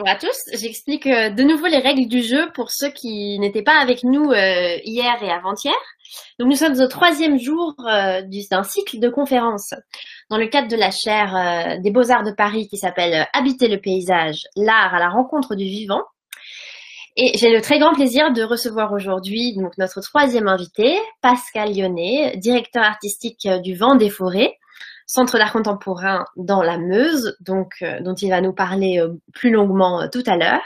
Bonjour à tous. J'explique euh, de nouveau les règles du jeu pour ceux qui n'étaient pas avec nous euh, hier et avant-hier. Donc nous sommes au troisième jour euh, d'un cycle de conférences dans le cadre de la chaire des Beaux-Arts de Paris qui s'appelle Habiter le paysage, l'art à la rencontre du vivant. Et j'ai le très grand plaisir de recevoir aujourd'hui notre troisième invité, Pascal Lyonnais, directeur artistique du Vent des Forêts, Centre d'art contemporain dans la Meuse, donc euh, dont il va nous parler euh, plus longuement euh, tout à l'heure.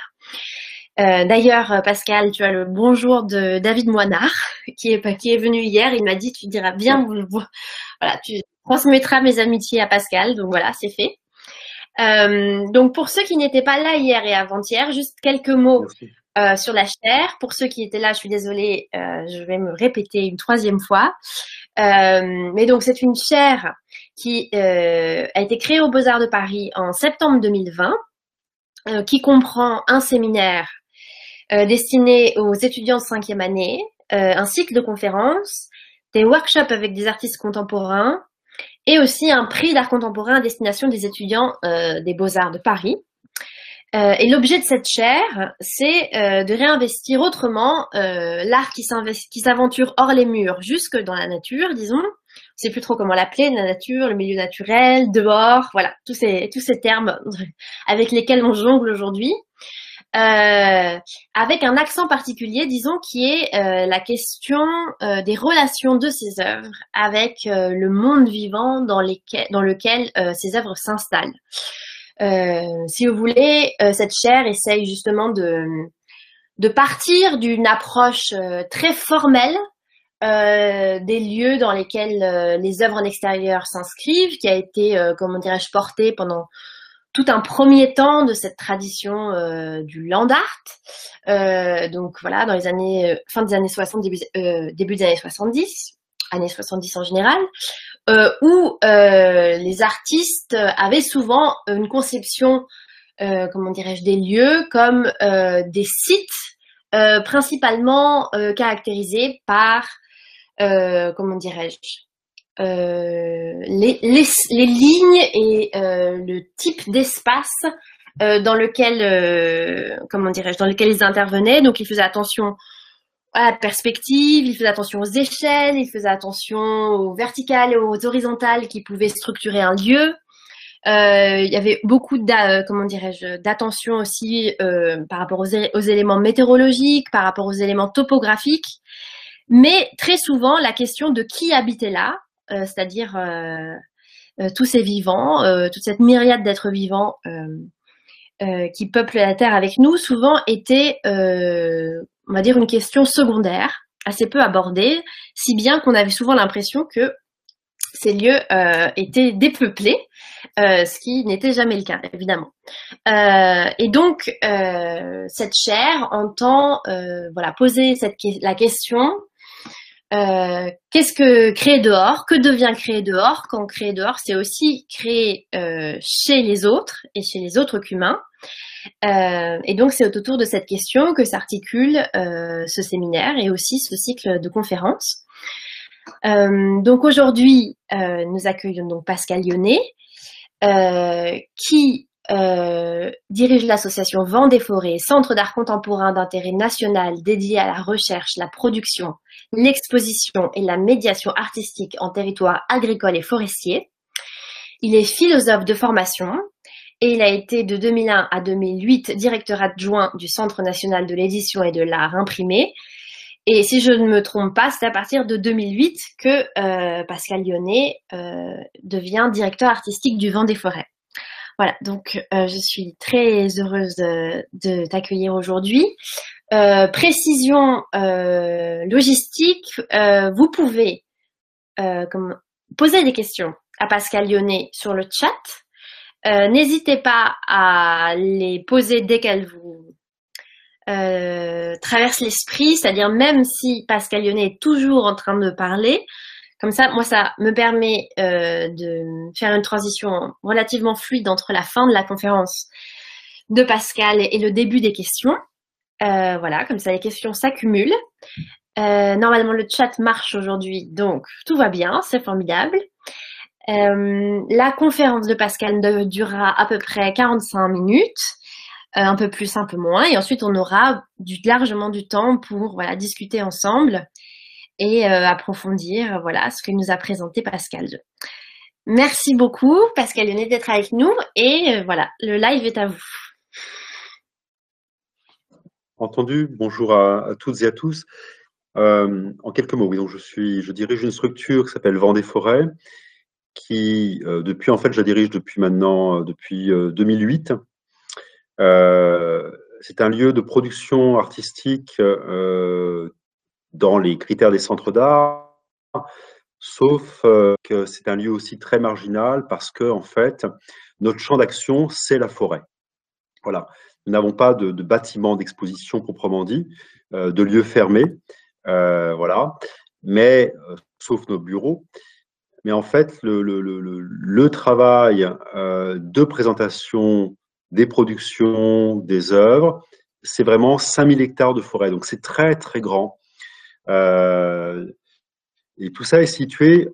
D'ailleurs, Pascal, tu as le bonjour de David Moinard, qui est, qui est venu hier. Il m'a dit, tu diras bien, voilà, tu transmettras mes amitiés à Pascal. Donc voilà, c'est fait. donc pour ceux qui n'étaient pas là hier et avant-hier, juste quelques mots sur la chair. Pour ceux qui étaient là, je suis désolée, je vais me répéter une troisième fois. mais donc c'est une chaire qui euh, a été créé aux Beaux-Arts de Paris en septembre 2020, euh, qui comprend un séminaire euh, destiné aux étudiants de cinquième année, un cycle de conférences, des workshops avec des artistes contemporains et aussi un prix d'art contemporain à destination des étudiants des Beaux-Arts de Paris. et l'objet de cette chaire, c'est de réinvestir autrement l'art qui s'aventure hors les murs, jusque dans la nature, disons, sais plus trop comment l'appeler, la nature, le milieu naturel, dehors, voilà, tous ces, tous ces termes avec lesquels on jongle aujourd'hui. Euh, avec un accent particulier, disons, qui est euh, la question euh, des relations de ces œuvres avec le monde vivant dans, lesquels, dans lequel ces œuvres s'installent. si vous voulez, cette chaire essaye justement de, de partir d'une approche très formelle euh, des lieux dans lesquels euh, les œuvres en extérieur s'inscrivent, qui a été, euh, comment dirais-je, porté pendant tout un premier temps de cette tradition du land art. donc voilà, dans les années fin des années 60, début, début des années 70, années 70 en général, où les artistes avaient souvent une conception, comment dirais-je, des lieux comme des sites principalement caractérisés par euh, comment dirais-je, euh, les, lignes et euh, le type d'espace dans lequel, comment dirais-je, dans lequel ils intervenaient. Donc, ils faisaient attention à la perspective, ils faisaient attention aux échelles, ils faisaient attention aux verticales et aux horizontales qui pouvaient structurer un lieu. Il y avait beaucoup d'attention aussi par rapport aux, aux, éléments météorologiques, par rapport aux éléments topographiques. Mais très souvent, la question de qui habitait là, euh, c'est-à-dire euh, euh, tous ces vivants, toute cette myriade d'êtres vivants qui peuplent la Terre avec nous, souvent était, on va dire, une question secondaire, assez peu abordée, si bien qu'on avait souvent l'impression que ces lieux étaient dépeuplés, ce qui n'était jamais le cas, évidemment. et donc, cette chaire entend voilà, poser la question euh, qu'est-ce que créer dehors? Que devient créer dehors? Quand créer dehors, c'est aussi créer euh, chez les autres et chez les autres qu'humains. Euh, et donc, c'est autour de cette question que s'articule ce séminaire et aussi ce cycle de conférences. donc aujourd'hui, nous accueillons donc Pascal Lyonnais, qui euh, dirige l'association Vent des Forêts, centre d'art contemporain d'intérêt national dédié à la recherche, la production, l'exposition et la médiation artistique en territoire agricole et forestier. Il est philosophe de formation et il a été de 2001 à 2008 directeur adjoint du Centre national de l'édition et de l'art imprimé. Et si je ne me trompe pas, c'est à partir de 2008 que euh, Pascal Lyonnais euh, devient directeur artistique du Vent des Forêts. Voilà, donc euh, je suis très heureuse de, t'accueillir aujourd'hui. Euh, précision euh, logistique, vous pouvez poser des questions à Pascal Lyonnais sur le chat. N'hésitez pas à les poser dès qu'elles vous traversent l'esprit, c'est-à-dire même si Pascal Lyonnais est toujours en train de parler, comme ça, moi, ça me permet euh, de faire une transition relativement fluide entre la fin de la conférence de Pascal et le début des questions. Euh, voilà, comme ça, les questions s'accumulent. Euh, normalement, le chat marche aujourd'hui, donc tout va bien, c'est formidable. la conférence de Pascal durera à peu près 45 minutes. un peu plus, un peu moins. Et ensuite, on aura largement du temps pour discuter ensemble et approfondir voilà, ce que nous a présenté Pascal. Merci beaucoup, Pascal Lyonnais, d'être avec nous. Et voilà, le live est à vous. Entendu, bonjour à, toutes et à tous. Euh, en quelques mots, oui, je, dirige une structure qui s'appelle Vendée Forêt, qui, euh, depuis, en fait, je la dirige depuis maintenant, euh, depuis 2008. c'est un lieu de production artistique dans les critères des centres d'art, sauf que c'est un lieu aussi très marginal parce que, en fait, notre champ d'action, c'est la forêt. Voilà. Nous n'avons pas de, bâtiment d'exposition proprement dit, euh, de lieux fermés, euh, voilà, mais euh, sauf nos bureaux. Mais en fait, le travail de présentation des productions, des œuvres, c'est vraiment 5000 hectares de forêt. Donc c'est très très grand. Et tout ça est situé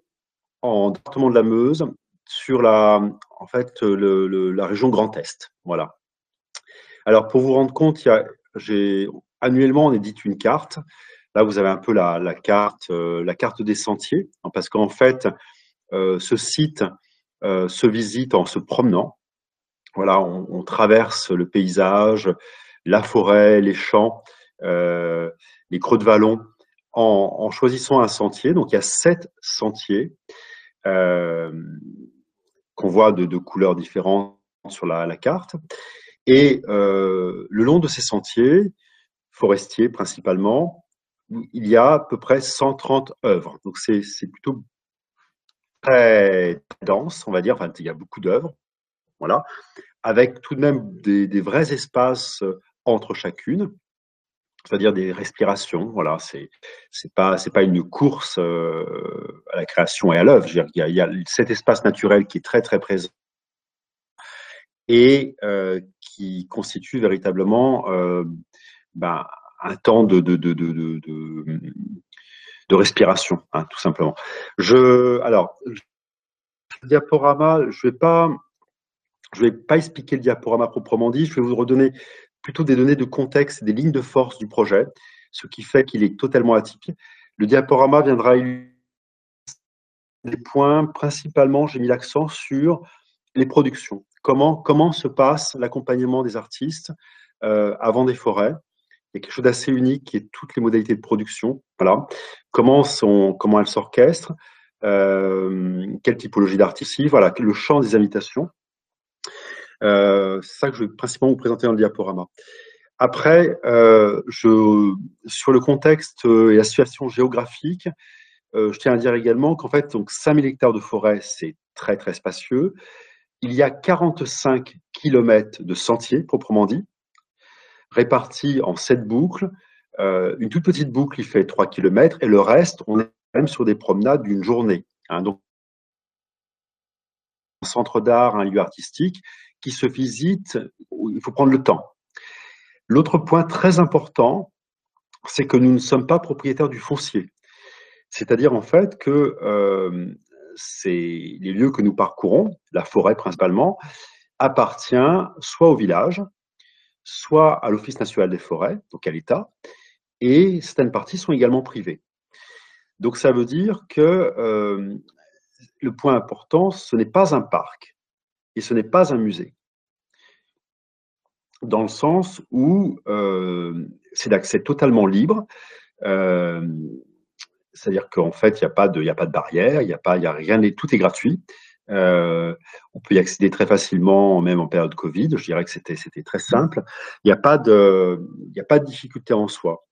en département de la Meuse, sur la, en fait, la région Grand Est. Voilà. Alors, pour vous rendre compte, j'ai, annuellement, on édite une carte. Là, vous avez un peu la, carte, euh, la carte des sentiers, hein, parce qu'en fait, euh, ce site euh, se visite en se promenant. Voilà, on, traverse le paysage, la forêt, les champs, les creux de vallon, en, choisissant un sentier. Donc, il y a sept sentiers qu'on voit de, couleurs différentes sur la carte. Et euh, le long de ces sentiers, forestiers principalement, il y a à peu près 130 œuvres. Donc c'est plutôt très dense, on va dire. Il y a beaucoup d'œuvres, voilà, avec tout de même des, vrais espaces euh, entre chacune, c'est-à-dire des respirations. Voilà, c'est c'est pas c'est pas une course euh, à la création et à l'œuvre. Il, y a cet espace naturel qui est très très présent et euh, qui constitue véritablement euh, ben, un temps de, de, de, de, de respiration, hein, tout simplement. Je, alors, le diaporama, je vais, pas, je vais pas expliquer le diaporama proprement dit, je vais vous redonner plutôt des données de contexte, des lignes de force du projet, ce qui fait qu'il est totalement atypique. Le diaporama viendra illustrer des points, principalement, j'ai mis l'accent sur les productions. Comment, se passe l'accompagnement des artistes euh, avant des forêts? Il y a quelque chose d'assez unique qui est toutes les modalités de production. Comment elles s'orchestrent euh, Quelle typologie d'artistes Voilà, le champ des invitations. Euh, c'est ça que je vais principalement vous présenter dans le diaporama. Après, je, sur le contexte et la situation géographique, je tiens à dire également qu'en fait, donc 5000 hectares de forêt, c'est très très spacieux il y a 45 km de sentiers, proprement dit, répartis en sept boucles. Euh, une toute petite boucle, il fait 3 km, et le reste, on est même sur des promenades d'une journée. Hein. donc, un centre d'art, un lieu artistique qui se visite, il faut prendre le temps. L'autre point très important, c'est que nous ne sommes pas propriétaires du foncier. C'est-à-dire en fait que euh, les lieux que nous parcourons, la forêt principalement, appartient soit au village, soit à l'Office national des forêts, donc à l'État, et certaines parties sont également privées. Donc ça veut dire que euh, le point important, ce n'est pas un parc et ce n'est pas un musée, dans le sens où euh, c'est d'accès totalement libre. Euh, c'est-à-dire qu'en fait, il n'y a, pas de, a pas de barrière, il n'y a, a rien, tout est gratuit. Euh, on peut y accéder très facilement, même en période Covid. Je dirais que c'était, très simple. Il n'y a, pas de, a pas de difficulté en soi.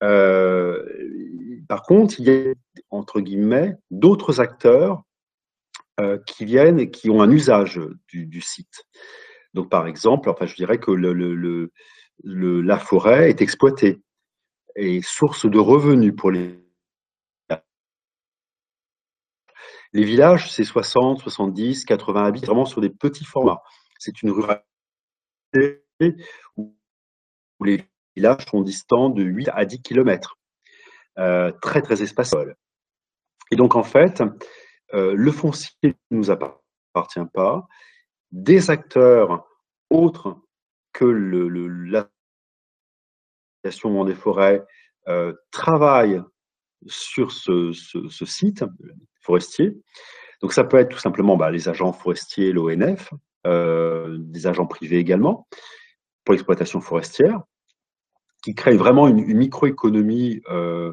Par contre, il y a, entre guillemets, d'autres acteurs qui viennent et qui ont un usage du, site. Donc, par exemple, enfin, je dirais que la forêt est exploitée et source de revenus pour les Les villages, c'est 60, 70, 80 habitants, vraiment sur des petits formats. C'est une ruralité où les villages sont distants de 8 à 10 km. Euh, très, très espaceux. Et donc, en fait, euh, le foncier ne nous appartient pas. Des acteurs autres que l'association des forêts euh, travaille sur ce, site forestier. Donc ça peut être tout simplement bah, les agents forestiers, l'ONF, euh, des agents privés également, pour l'exploitation forestière, qui créent vraiment une, microéconomie euh,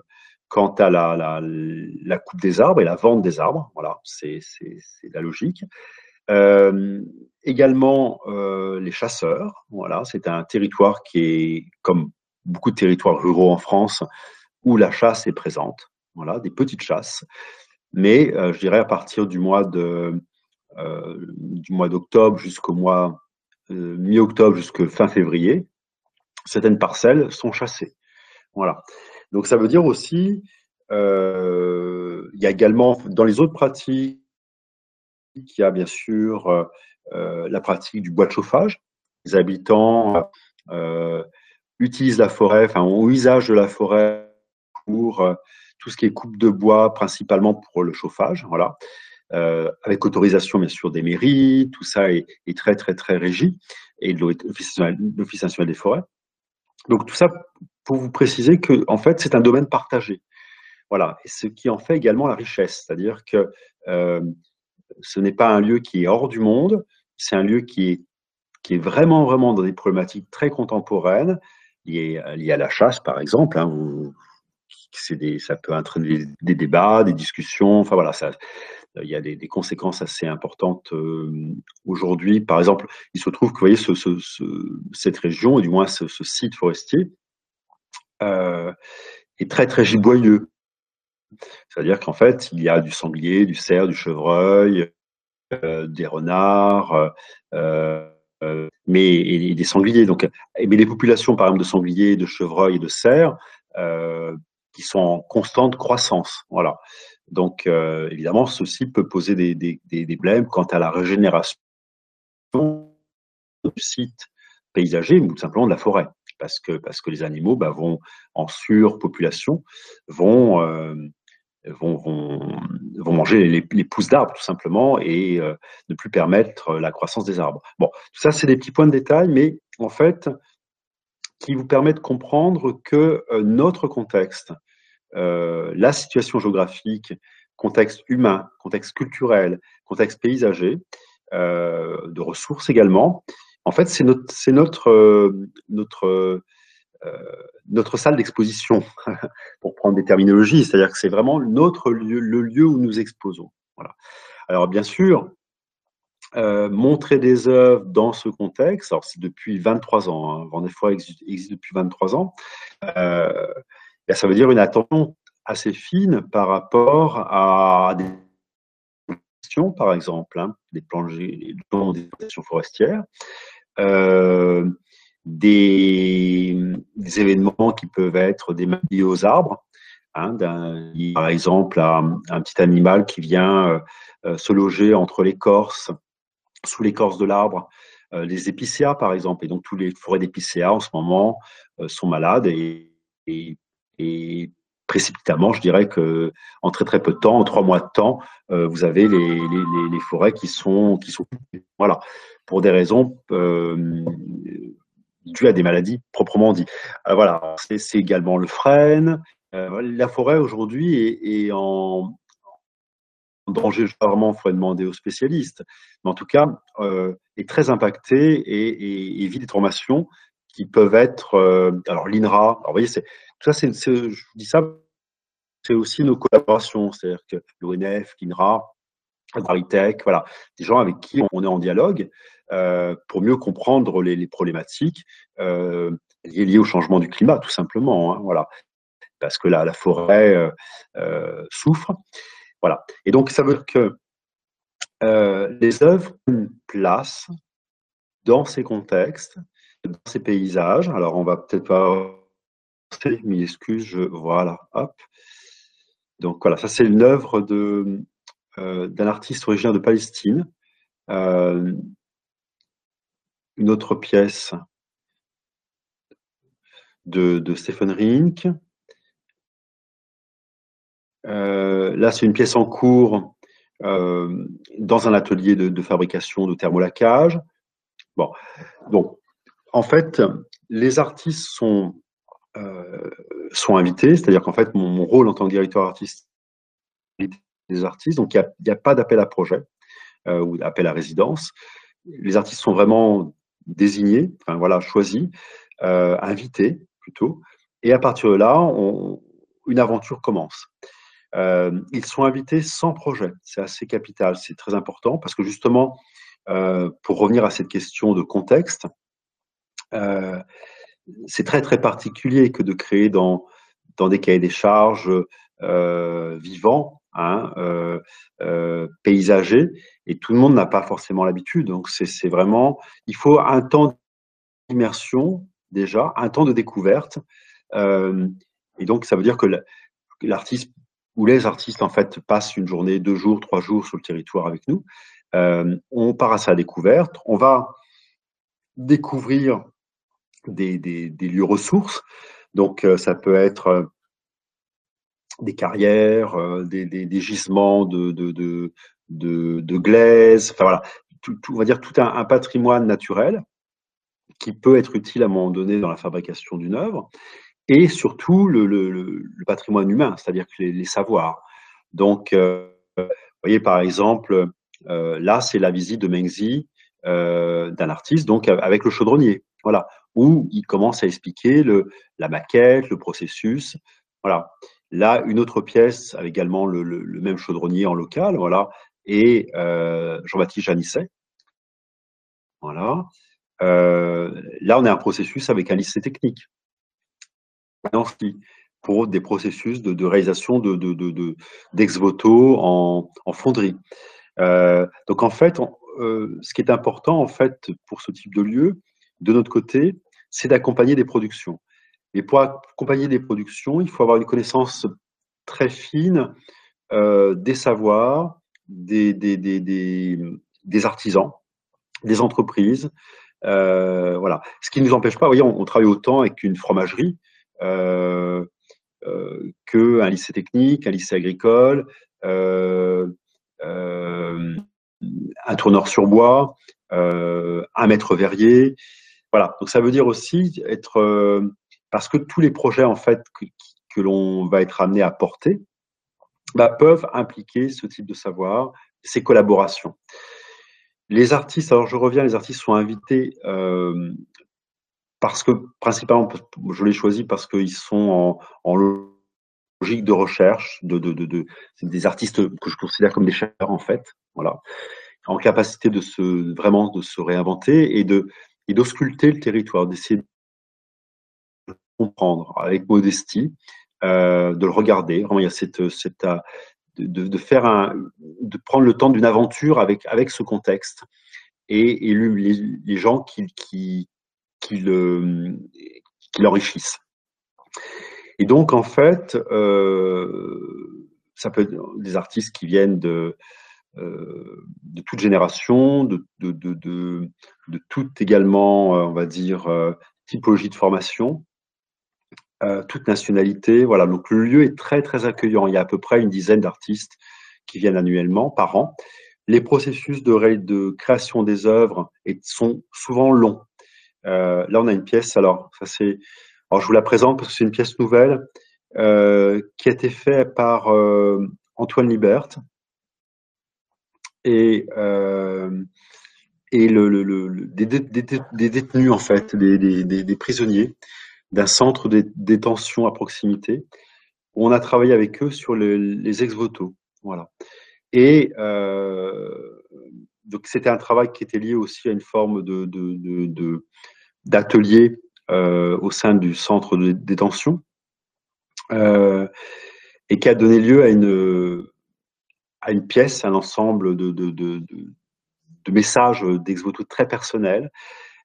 quant à la, coupe des arbres et la vente des arbres. Voilà, c'est la logique. Euh, également les chasseurs. Voilà, c'est un territoire qui est, comme beaucoup de territoires ruraux en France, où la chasse est présente. Voilà, des petites chasses. Mais je dirais à partir du mois euh, d'octobre jusqu'au mois euh, mi-octobre jusqu'à fin février, certaines parcelles sont chassées. Voilà. Donc ça veut dire aussi, euh, il y a également dans les autres pratiques, il y a bien sûr la pratique du bois de chauffage. Les habitants utilisent la forêt, enfin ont usage de la forêt pour tout ce qui est coupe de bois, principalement pour le chauffage. Voilà. Euh, avec autorisation bien sûr des mairies, tout ça est, très très très régi, et l'Office national des forêts. Donc tout ça pour vous préciser que en fait c'est un domaine partagé. Voilà, et ce qui en fait également la richesse, c'est-à-dire que euh, ce n'est pas un lieu qui est hors du monde, c'est un lieu qui est, qui est vraiment vraiment dans des problématiques très contemporaines liées, liées à la chasse par exemple. Hein, ça peut entraîner des débats, des discussions. Enfin voilà, il y a des, conséquences assez importantes euh, aujourd'hui. Par exemple, il se trouve que vous voyez ce, cette région, et du moins ce, site forestier, est très très giboyeux. C'est-à-dire qu'en fait, il y a du sanglier, du cerf, du chevreuil, euh, des renards, mais et, des sangliers. Donc, mais les populations, par exemple, de sangliers, de chevreuils et de cerfs, qui sont en constante croissance. Voilà. Donc, euh, évidemment, ceci peut poser des, des, des, problèmes quant à la régénération du site paysager ou tout simplement de la forêt. Parce que, parce que les animaux bah, vont, en surpopulation, vont, euh, vont, vont, manger les, pousses d'arbres, tout simplement, et euh, ne plus permettre la croissance des arbres. Bon, tout ça, c'est des petits points de détail, mais en fait, qui vous permettent de comprendre que notre contexte, euh, la situation géographique, contexte humain, contexte culturel, contexte paysager, euh, de ressources également. En fait, c'est notre, euh, notre salle d'exposition, pour prendre des terminologies, c'est-à-dire que c'est vraiment notre lieu, le lieu où nous exposons. Alors, bien sûr, montrer des œuvres dans ce contexte, alors c'est depuis 23 ans, hein, Vendée existe, existe, depuis 23 ans, euh, ça veut dire une attention assez fine par rapport à des questions, par exemple, hein, des plongées, des forestières, euh, des, événements qui peuvent être des maladies aux arbres, hein, par exemple un, petit animal qui vient euh, se loger entre l'écorce, sous l'écorce de l'arbre, euh, les épicéas par exemple, et donc tous les forêts d'épicéas en ce moment sont malades et précipitamment, je dirais que en très très peu de temps, en trois mois de temps, euh, vous avez les, les, les, forêts qui sont qui sont voilà pour des raisons euh, dues à des maladies proprement dit. Euh, voilà, c'est également le frêne. La forêt aujourd'hui est, est, en, danger. Vraiment, il faudrait demander aux spécialistes, mais en tout cas est très impactée et, vit des formations qui peuvent être alors l'INRA. Vous voyez, c'est tout ça, c'est, je dis ça, c'est aussi nos collaborations, c'est-à-dire que l'ONF, l'INRA, Agritech, voilà, des gens avec qui on est en dialogue euh, pour mieux comprendre les, problématiques euh, liées, au changement du climat, tout simplement. Hein, voilà, parce que la, la forêt euh, souffre. Voilà. Et donc, ça veut dire que les œuvres ont place dans ces contextes, dans ces paysages. Alors, on va peut-être pas Donc voilà, ça c'est une œuvre euh, d'un artiste originaire de Palestine. Euh, une autre pièce de, Stephen Rink. Euh, là, c'est une pièce en cours dans un atelier de, fabrication de thermolacage. Bon, en fait, les artistes sont, euh, sont invités, c'est-à-dire qu'en fait, mon, rôle en tant que directeur artiste des artistes, donc il n'y a, pas d'appel à projet euh, ou d'appel à résidence. Les artistes sont vraiment désignés, enfin voilà, choisis, euh, invités plutôt, et à partir de là, une aventure commence. Ils sont invités sans projet, c'est assez capital, c'est très important parce que justement, pour revenir à cette question de contexte, c'est très très particulier que de créer dans, dans des cahiers des charges vivants, hein, paysagers, et tout le monde n'a pas forcément l'habitude. Donc c'est vraiment, il faut un temps d'immersion déjà, un temps de découverte. et donc ça veut dire que l'artiste où les artistes en fait passent une journée, deux jours, trois jours sur le territoire avec nous. Euh, on part à sa découverte, on va découvrir des, lieux ressources. Donc euh, ça peut être euh, des carrières, des, gisements de, de, glaise, enfin voilà, tout, on va dire tout un, patrimoine naturel qui peut être utile à un moment donné dans la fabrication d'une œuvre et surtout le, patrimoine humain, c'est-à-dire les, savoirs. Donc, euh, vous voyez par exemple, euh, là c'est la visite de Mengzi euh, d'un artiste, donc avec le chaudronnier, voilà, où il commence à expliquer la maquette, le processus, voilà. Là, une autre pièce avec également le, même chaudronnier en local, voilà, et Jean-Baptiste Janisset, voilà. là, on a un processus avec un lycée technique pour des processus de, réalisation de, d'ex voto en, fonderie. Euh, donc en fait, euh, ce qui est important en fait pour ce type de lieu, de notre côté, c'est d'accompagner des productions. Et pour accompagner des productions, il faut avoir une connaissance très fine euh, des savoirs, des, artisans, des entreprises. voilà. Ce qui ne nous empêche pas, vous voyez, on, travaille autant avec une fromagerie euh, euh, qu'un lycée technique, un lycée agricole, euh, un tourneur sur bois, un maître verrier. Voilà, donc ça veut dire aussi être parce que tous les projets en fait que, l'on va être amené à porter bah, peuvent impliquer ce type de savoir, ces collaborations. Les artistes, alors je reviens, les artistes sont invités parce que principalement, je les choisis parce qu'ils sont en, logique de recherche, de, des artistes que je considère comme des chercheurs en fait, voilà, en capacité de se vraiment de se réinventer et de et d'ausculter le territoire, d'essayer de comprendre avec modestie, euh, de le regarder. Il y a cette, cette de, de, faire un, de prendre le temps d'une aventure avec avec ce contexte et, les, gens qui, qui qui l'enrichissent. Et donc, en fait, euh, ça peut être des artistes qui viennent de, euh, de toute génération, de, de, de, de, toute également, euh, on va dire, typologie de formation, toute nationalité. Voilà, donc le lieu est très, très accueillant. Il y a à peu près une dizaine d'artistes qui viennent annuellement, par an. Les processus de, création des œuvres sont souvent longs. Euh, là, on a une pièce. Alors, ça c'est. Alors, je vous la présente parce que c'est une pièce nouvelle euh, qui a été faite par euh, Antoine Libert et et le, des, détenus en fait, des, des prisonniers d'un centre de détention à proximité. Où on a travaillé avec eux sur les ex-voto. Voilà. Et donc c'était un travail qui était lié aussi à une forme de, de, d'ateliers euh, au sein du centre de détention euh, et qui a donné lieu à une, une pièce, un ensemble de, messages d'exvoto très personnels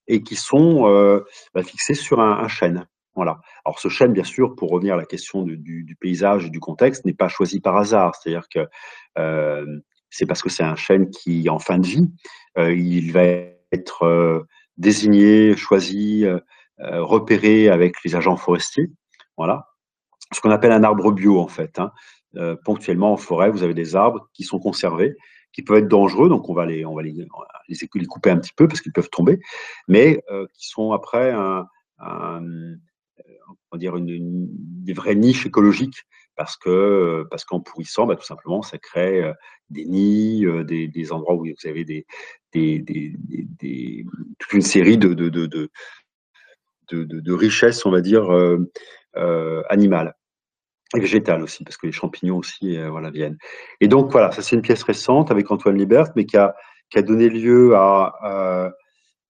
et qui sont euh, bah, fixés sur un, chêne. Voilà. Alors ce chêne, bien sûr, pour revenir à la question du, paysage et du contexte, n'est pas choisi par hasard. C'est-à-dire que euh, c'est parce que c'est un chêne qui en fin de vie. Euh, il va être désigné, choisi, repéré avec les agents forestiers. Voilà. Ce qu'on appelle un arbre bio, en fait. Hein. Euh, ponctuellement, en forêt, vous avez des arbres qui sont conservés qui peuvent être dangereux, donc on va les, on les, couper un petit peu parce qu'ils peuvent tomber, mais qui sont après dire des vraies niches écologiques parce que parce qu'en pourrissant, bah, tout simplement, ça crée des nids, des, endroits où vous avez toute une série de richesses, on va dire, animales et végétales aussi, parce que les champignons aussi voilà, viennent. Et donc voilà, ça c'est une pièce récente avec Antoine Libert, mais qui a, qui a donné lieu à,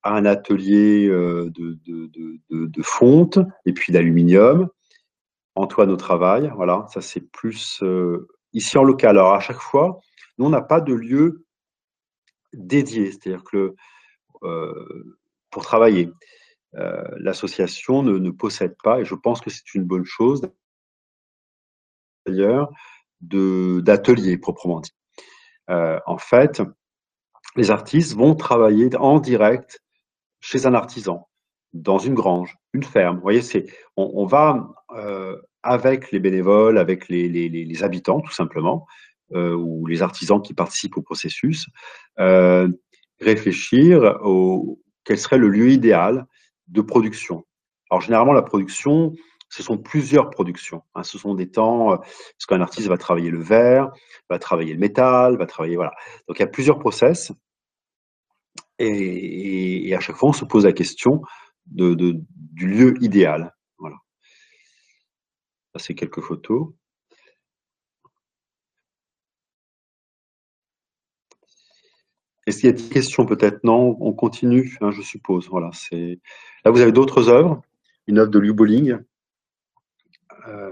à un atelier de, de, de, de, fonte et puis d'aluminium. Antoine au travail, voilà, ça c'est plus ici en local. Alors à chaque fois, nous on n'a pas de lieu dédié, c'est-à-dire que pour travailler, l'association ne, ne, possède pas, et je pense que c'est une bonne chose d'ailleurs, d'atelier proprement dit. en fait, les artistes vont travailler en direct chez un artisan, dans une grange, une ferme. Vous voyez, c'est, on, va euh, avec les bénévoles, avec les, habitants tout simplement, euh, ou les artisans qui participent au processus, euh, réfléchir au quel serait le lieu idéal de production. Alors généralement, la production, ce sont plusieurs productions. Hein. Ce sont des temps, euh, parce qu'un artiste va travailler le verre, va travailler le métal, va travailler voilà. Donc il y a plusieurs process et, à chaque fois, on se pose la question du lieu idéal. Voilà. Ça, c'est quelques photos. Est-ce qu'il y a des questions peut-être? Non, on continue, hein, je suppose. Voilà, c'est là vous avez d'autres œuvres? Une œuvre de Liu Bolling, euh,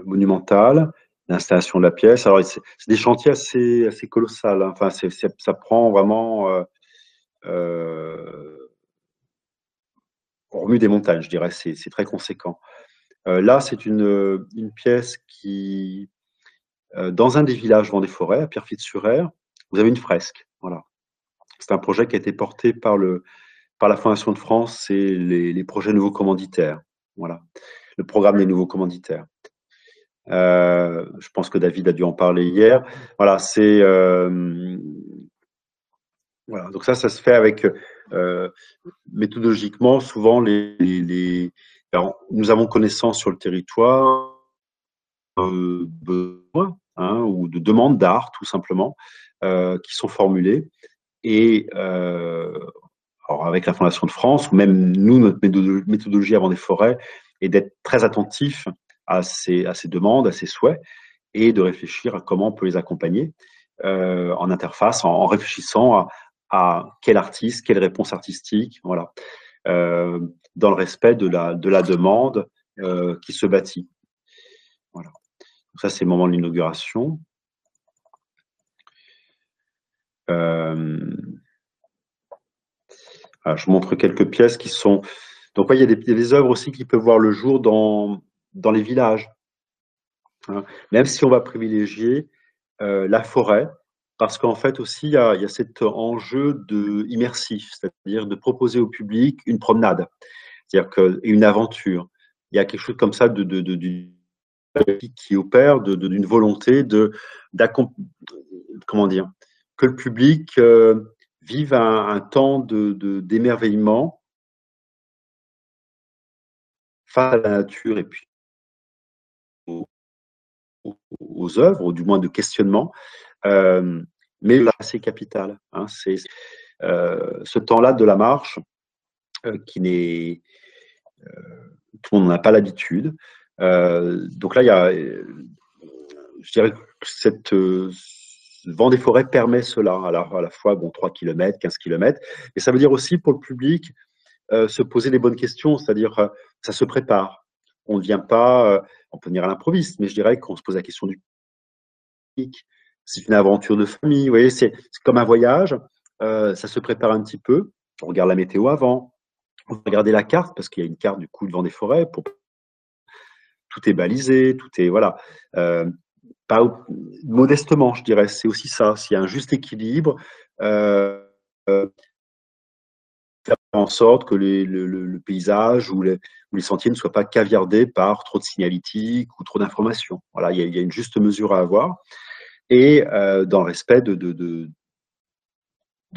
monumentale, l'installation de la pièce. Alors c'est des chantiers assez assez colossales. Hein. Enfin, ça prend vraiment euh, euh, au remue des montagnes, je dirais, c'est très conséquent. Euh, là, c'est une, une, pièce qui, euh, dans un des villages Vendée-Forêt, à Pierrefitte-sur-Aire, vous avez une fresque. Voilà. C'est un projet qui a été porté par, le, par la Fondation de France et les, les projets nouveaux commanditaires. Voilà. Le programme des nouveaux commanditaires. Euh, je pense que David a dû en parler hier. Voilà, c'est euh, voilà, donc ça, ça se fait avec euh, méthodologiquement, souvent les, nous avons connaissance sur le territoire de besoins hein, ou de demandes d'art tout simplement qui sont formulées et alors avec la Fondation de France ou même nous notre méthodologie avant des forêts est d'être très attentif à ces demandes, à ces souhaits et de réfléchir à comment on peut les accompagner euh, en interface, en, réfléchissant à, quel artiste, quelle réponse artistique, voilà, euh, dans le respect de la, de la demande euh, qui se bâtit. Voilà. Ça, c'est le moment de l'inauguration. Euh, je montre quelques pièces qui sont. Donc, il y a des, œuvres aussi qui peuvent voir le jour dans, dans les villages. Hein. Même si on va privilégier la forêt, parce qu'en fait aussi, il y, a, cet enjeu de immersif, c'est-à-dire de proposer au public une promenade, c'est-à-dire que, une aventure. Il y a quelque chose comme ça de, de, qui opère d'une volonté de, comment dire, que le public euh, vive un, un temps d'émerveillement face à la nature et puis aux œuvres, ou du moins de questionnement, euh, mais là, c'est capital. Hein, c'est euh, ce temps-là de la marche euh, qui n'est. tout le monde n'en a pas l'habitude. donc là, il y a. Je dirais que cette. Vent des forêts permet cela, alors à la fois bon, 3 km, 15 km, et ça veut dire aussi pour le public se poser les bonnes questions, c'est-à-dire ça se prépare. On ne vient pas, on peut venir à l'improviste, mais je dirais qu'on se pose la question du public, c'est une aventure de famille. Vous voyez, c'est comme un voyage. Euh, ça se prépare un petit peu. On regarde la météo avant. On va regarder la carte parce qu'il y a une carte du coup devant des forêts. Pour... Tout est balisé, tout est voilà. Euh, modestement, je dirais. C'est aussi ça. S'il y a un juste équilibre, euh, faire en sorte que le, paysage ou les, sentiers ne soient pas caviardés par trop de signalétique ou trop d'informations. Voilà, il y, a, une juste mesure à avoir et euh, dans le respect de,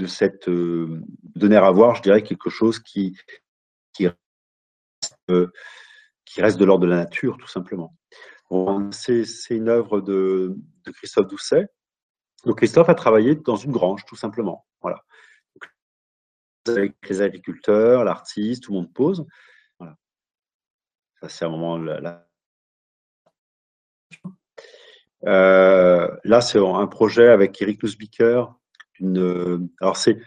cette donner à voir, je dirais, quelque chose qui, qui, reste, de l'ordre de la nature, tout simplement. c'est une œuvre de, Christophe Doucet. Christophe a travaillé dans une grange, tout simplement. Avec les agriculteurs, l'artiste, tout le monde pose. Ça, c'est un moment là. Euh, là, c'est un projet avec Eric Nussbiker. Une, alors, c'est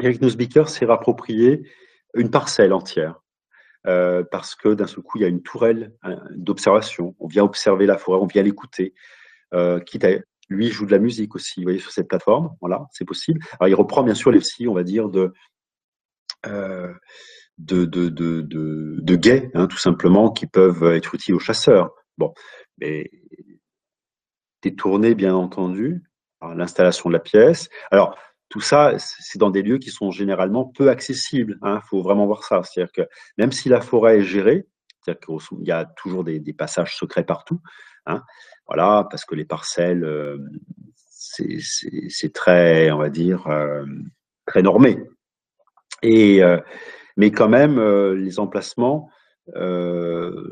Eric Nussbiker s'est rapproprié une parcelle entière. Euh, parce que d'un seul coup, il y a une tourelle d'observation. On vient observer la forêt, on vient l'écouter. Euh, quitte à, lui joue de la musique aussi, vous voyez, sur cette plateforme. Voilà, c'est possible. Alors, il reprend bien sûr les aussi, on va dire, de, euh, hein, tout simplement, qui peuvent être utiles aux chasseurs. Bon, mais détourné, bien entendu, l'installation de la pièce. Alors, tout ça, c'est dans des lieux qui sont généralement peu accessibles. Il hein, faut vraiment voir ça. C'est-à-dire que même si la forêt est gérée, c'est-à-dire qu'il y a toujours des, passages secrets partout, hein, voilà, parce que les parcelles, euh, c'est très, on va dire, euh, très normé. Et, euh, mais quand même, les emplacements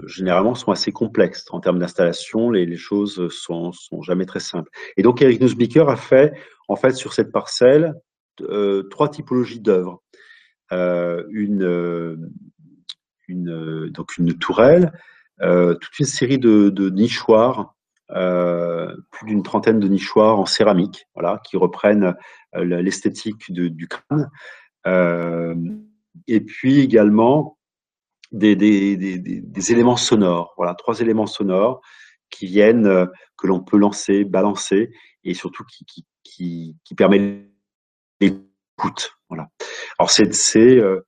généralement sont assez complexes en termes d'installation. Les, choses sont, sont jamais très simples. Et donc Eric Nussbiker a fait en fait sur cette parcelle trois typologies d'œuvres. Une, donc une tourelle, toute une série de nichoirs, plus d'une trentaine de nichoirs en céramique, voilà, qui reprennent l'esthétique du crâne. et puis également des, éléments sonores. Voilà, trois éléments sonores qui viennent, euh, que l'on peut lancer, balancer, et surtout qui, qui, permet l'écoute. Voilà. Alors c'est euh, euh,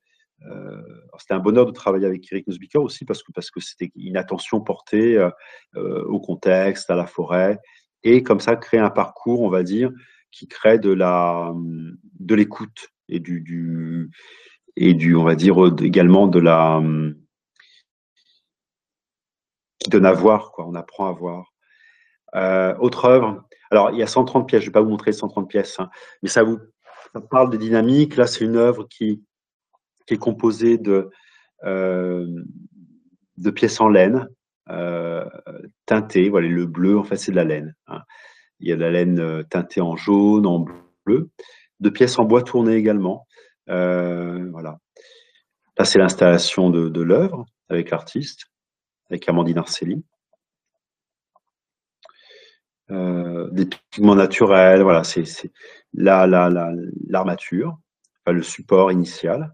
c'était un bonheur de travailler avec Eric Nussbiker aussi parce que parce que c'était une attention portée euh, euh, au contexte, à la forêt, et comme ça créer un parcours, on va dire, qui crée de la de l'écoute et du, et du, on va dire également de la qui donne à voir, quoi. On apprend à voir. Euh, autre œuvre. Alors, il y a 130 pièces. Je vais pas vous montrer 130 pièces, hein, mais ça vous parle de dynamique. Là, c'est une œuvre qui, qui est composée de, euh, de pièces en laine euh, teintées. Voilà, le bleu, en fait, c'est de la laine. Hein. Il y a de la laine euh, teintée en jaune, en bleu. De pièces en bois tourné également. Voilà. Là, c'est l'installation de, l'œuvre avec l'artiste, avec Amandine Arceli. Euh, des pigments naturels, voilà, c'est l'armature, le support initial.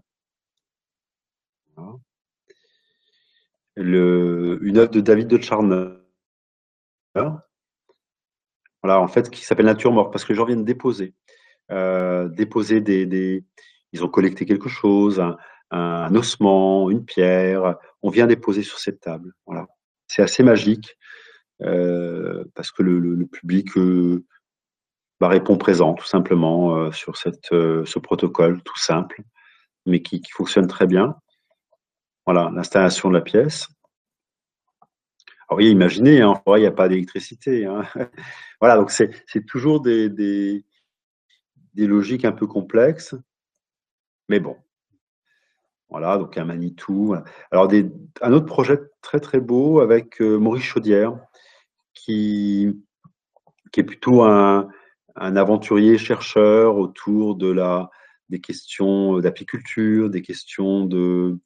Le, une œuvre de David de Charner, voilà, en fait, qui s'appelle Nature morte, parce que je viens de déposer. Euh, déposer des, ils ont collecté quelque chose, un, ossement, une pierre. On vient déposer sur cette table. Voilà. C'est assez magique euh, parce que le, public euh, bah, répond présent, tout simplement, sur cette, ce protocole tout simple, mais qui fonctionne très bien. Voilà, l'installation de la pièce. Alors, voyez, imaginez, hein, il n'y a pas d'électricité. Hein. voilà, donc c'est toujours des, des, logiques un peu complexes. Mais bon, voilà, donc un Manitou. Alors, des, un autre projet très très beau avec euh, Maurice Chaudière, qui, qui est plutôt un, un aventurier chercheur autour de la, des questions d'apiculture, des questions de, euh,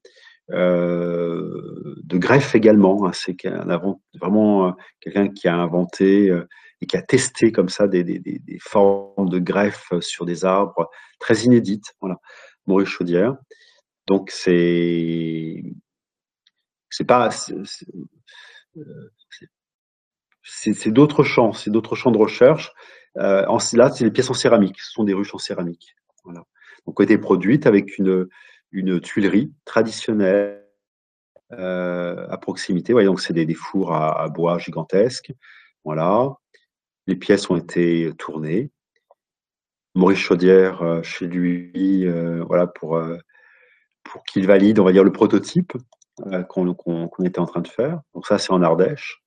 de greffe également. Hein. C'est vraiment euh, quelqu'un qui a inventé euh, et qui a testé comme ça des, formes de greffe sur des arbres très inédites. Voilà. Maurice Chaudière. Donc c'est c'est pas c'est d'autres champs, c'est d'autres champs de recherche. Euh, là, c'est les pièces en céramique, ce sont des ruches en céramique. Voilà. Donc, ont été produites avec une, une tuilerie traditionnelle euh, à proximité. Voyez, donc c'est des, fours à, bois gigantesques. Voilà. Les pièces ont été tournées. Maurice Chaudière, euh, chez lui, euh, voilà, pour, pour qu'il valide, on va dire, le prototype qu'on qu qu était en train de faire. Donc ça, c'est en Ardèche.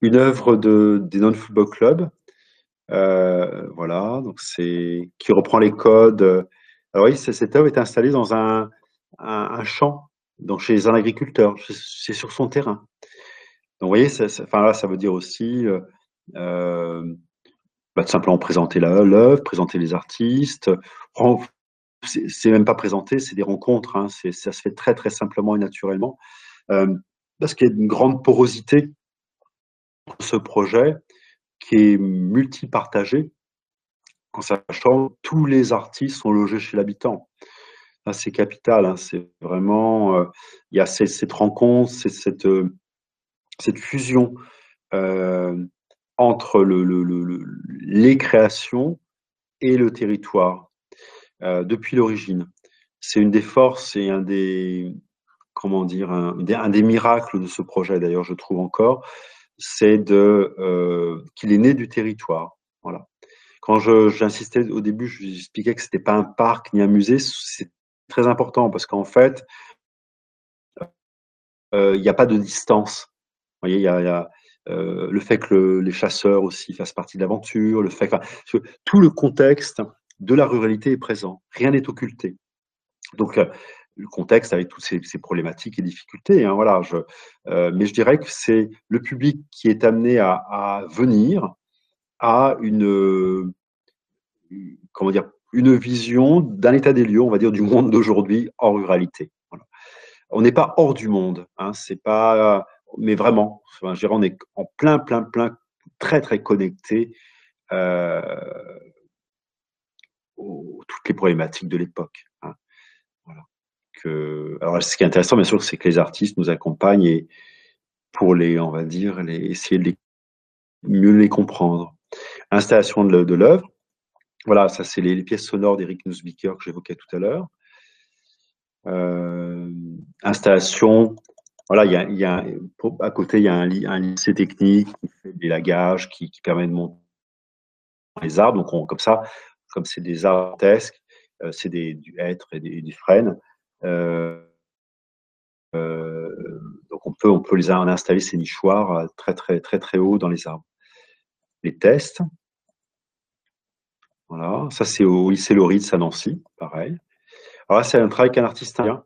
Une œuvre de, des Non Football Club, voilà, donc c'est qui reprend les codes. Alors oui, cette œuvre est installée dans un, champ, donc chez un agriculteur. C'est sur son terrain. Donc vous voyez, ça, enfin là, ça veut dire aussi euh, bah, simplement présenter l'œuvre, présenter les artistes. C'est même pas présenter, c'est des rencontres. Hein, ça se fait très très simplement et naturellement. Euh, parce qu'il y a une grande porosité dans ce projet qui est multipartagé, en sachant tous les artistes sont logés chez l'habitant. C'est capital, hein, c'est vraiment, euh, il y a cette, rencontre, cette, euh, cette fusion euh, entre le, les créations et le territoire depuis l'origine. C'est une des forces et un des, comment dire, un, des miracles de ce projet, d'ailleurs, je trouve encore, c'est qu'il est né du territoire. Voilà. Quand j'insistais au début, je expliquais que c'était pas un parc ni un musée, c'est très important parce qu'en fait, euh, il n'y a pas de distance. Vous voyez, il y a, euh, le fait que les chasseurs aussi fassent partie de l'aventure, le fait que tout le contexte de la ruralité est présent, rien n'est occulté. Donc, le contexte avec toutes ces, problématiques et difficultés. Hein, voilà, euh, mais je dirais que c'est le public qui est amené à, venir à une, comment dire, une vision d'un état des lieux, on va dire, du monde d'aujourd'hui en ruralité. On n'est pas hors du monde, hein, c'est pas, mais vraiment, enfin, je on est en plein, plein, plein, très, très connecté euh, aux, toutes les problématiques de l'époque. Hein. Voilà alors, ce qui est intéressant, bien sûr, c'est que les artistes nous accompagnent et pour les, on va dire, les, essayer de mieux les comprendre. Installation de l'œuvre. Voilà, ça, c'est les, pièces sonores d'Eric Nussbiker que j'évoquais tout à l'heure. Euh, installation. Voilà, il y a, à côté, il y a un, lycée technique qui fait des lagages, qui, permet de monter les arbres. Donc, comme ça, comme c'est des arbres euh, c'est du hêtre et des frênes. Euh, donc on peut, on peut les installer ces nichoirs très très très très haut dans les arbres. Les tests. Voilà, ça c'est au lycée Loritz à Nancy, pareil. Alors là, c'est un travail qu'un artiste indien.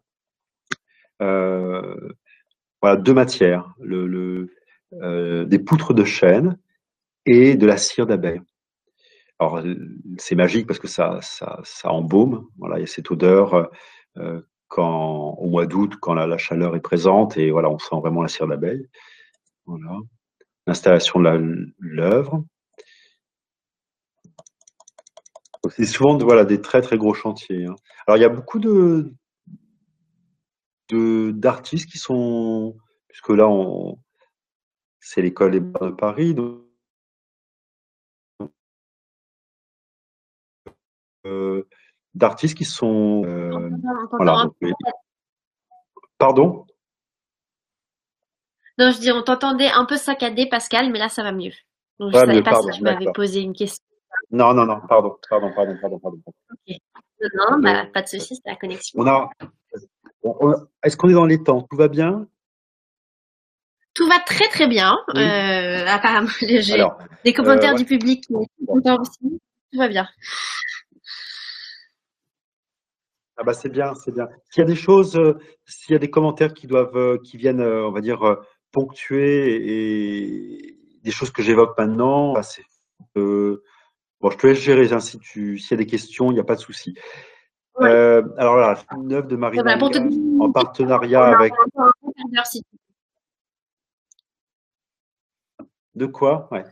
voilà, deux matières, le, des poutres de chêne et de la cire d'abeille. Alors, c'est magique parce que ça, ça, ça, embaume. Voilà, il y a cette odeur au mois d'août, quand la, chaleur est présente, et voilà, on sent vraiment la cire d'abeille. Voilà. L'installation de l'œuvre. C'est souvent voilà, des très très gros chantiers. Hein. Alors il y a beaucoup de d'artistes qui sont, puisque là c'est l'école des de Paris, donc, euh, d'artistes qui sont. Euh, voilà, Pardon? Non, je dis, on t'entendait un peu saccadé, Pascal, mais là, ça va mieux. Donc, je ne savais pas si tu m'avais posé une question. Non, non, non, pardon, pardon, pardon, pardon. pardon. Non, bah, pas de souci, c'est la connexion. On a... Est-ce qu'on est dans les temps? Tout va bien? Tout va très très bien. Euh, apparemment, j'ai des commentaires euh, du public qui sont contents aussi. Tout va bien. Ah bah c'est bien, c'est bien. S'il y a des choses, euh, s'il y a des commentaires qui doivent, euh, qui viennent, euh, on va dire, ponctuer et des choses que j'évoque maintenant, bah, bon, je te laisse gérer. Hein, si tu, s'il y a des questions, il n'y a pas de souci. alors là, une œuvre de Marie bah, en partenariat avec. De quoi? Ouais.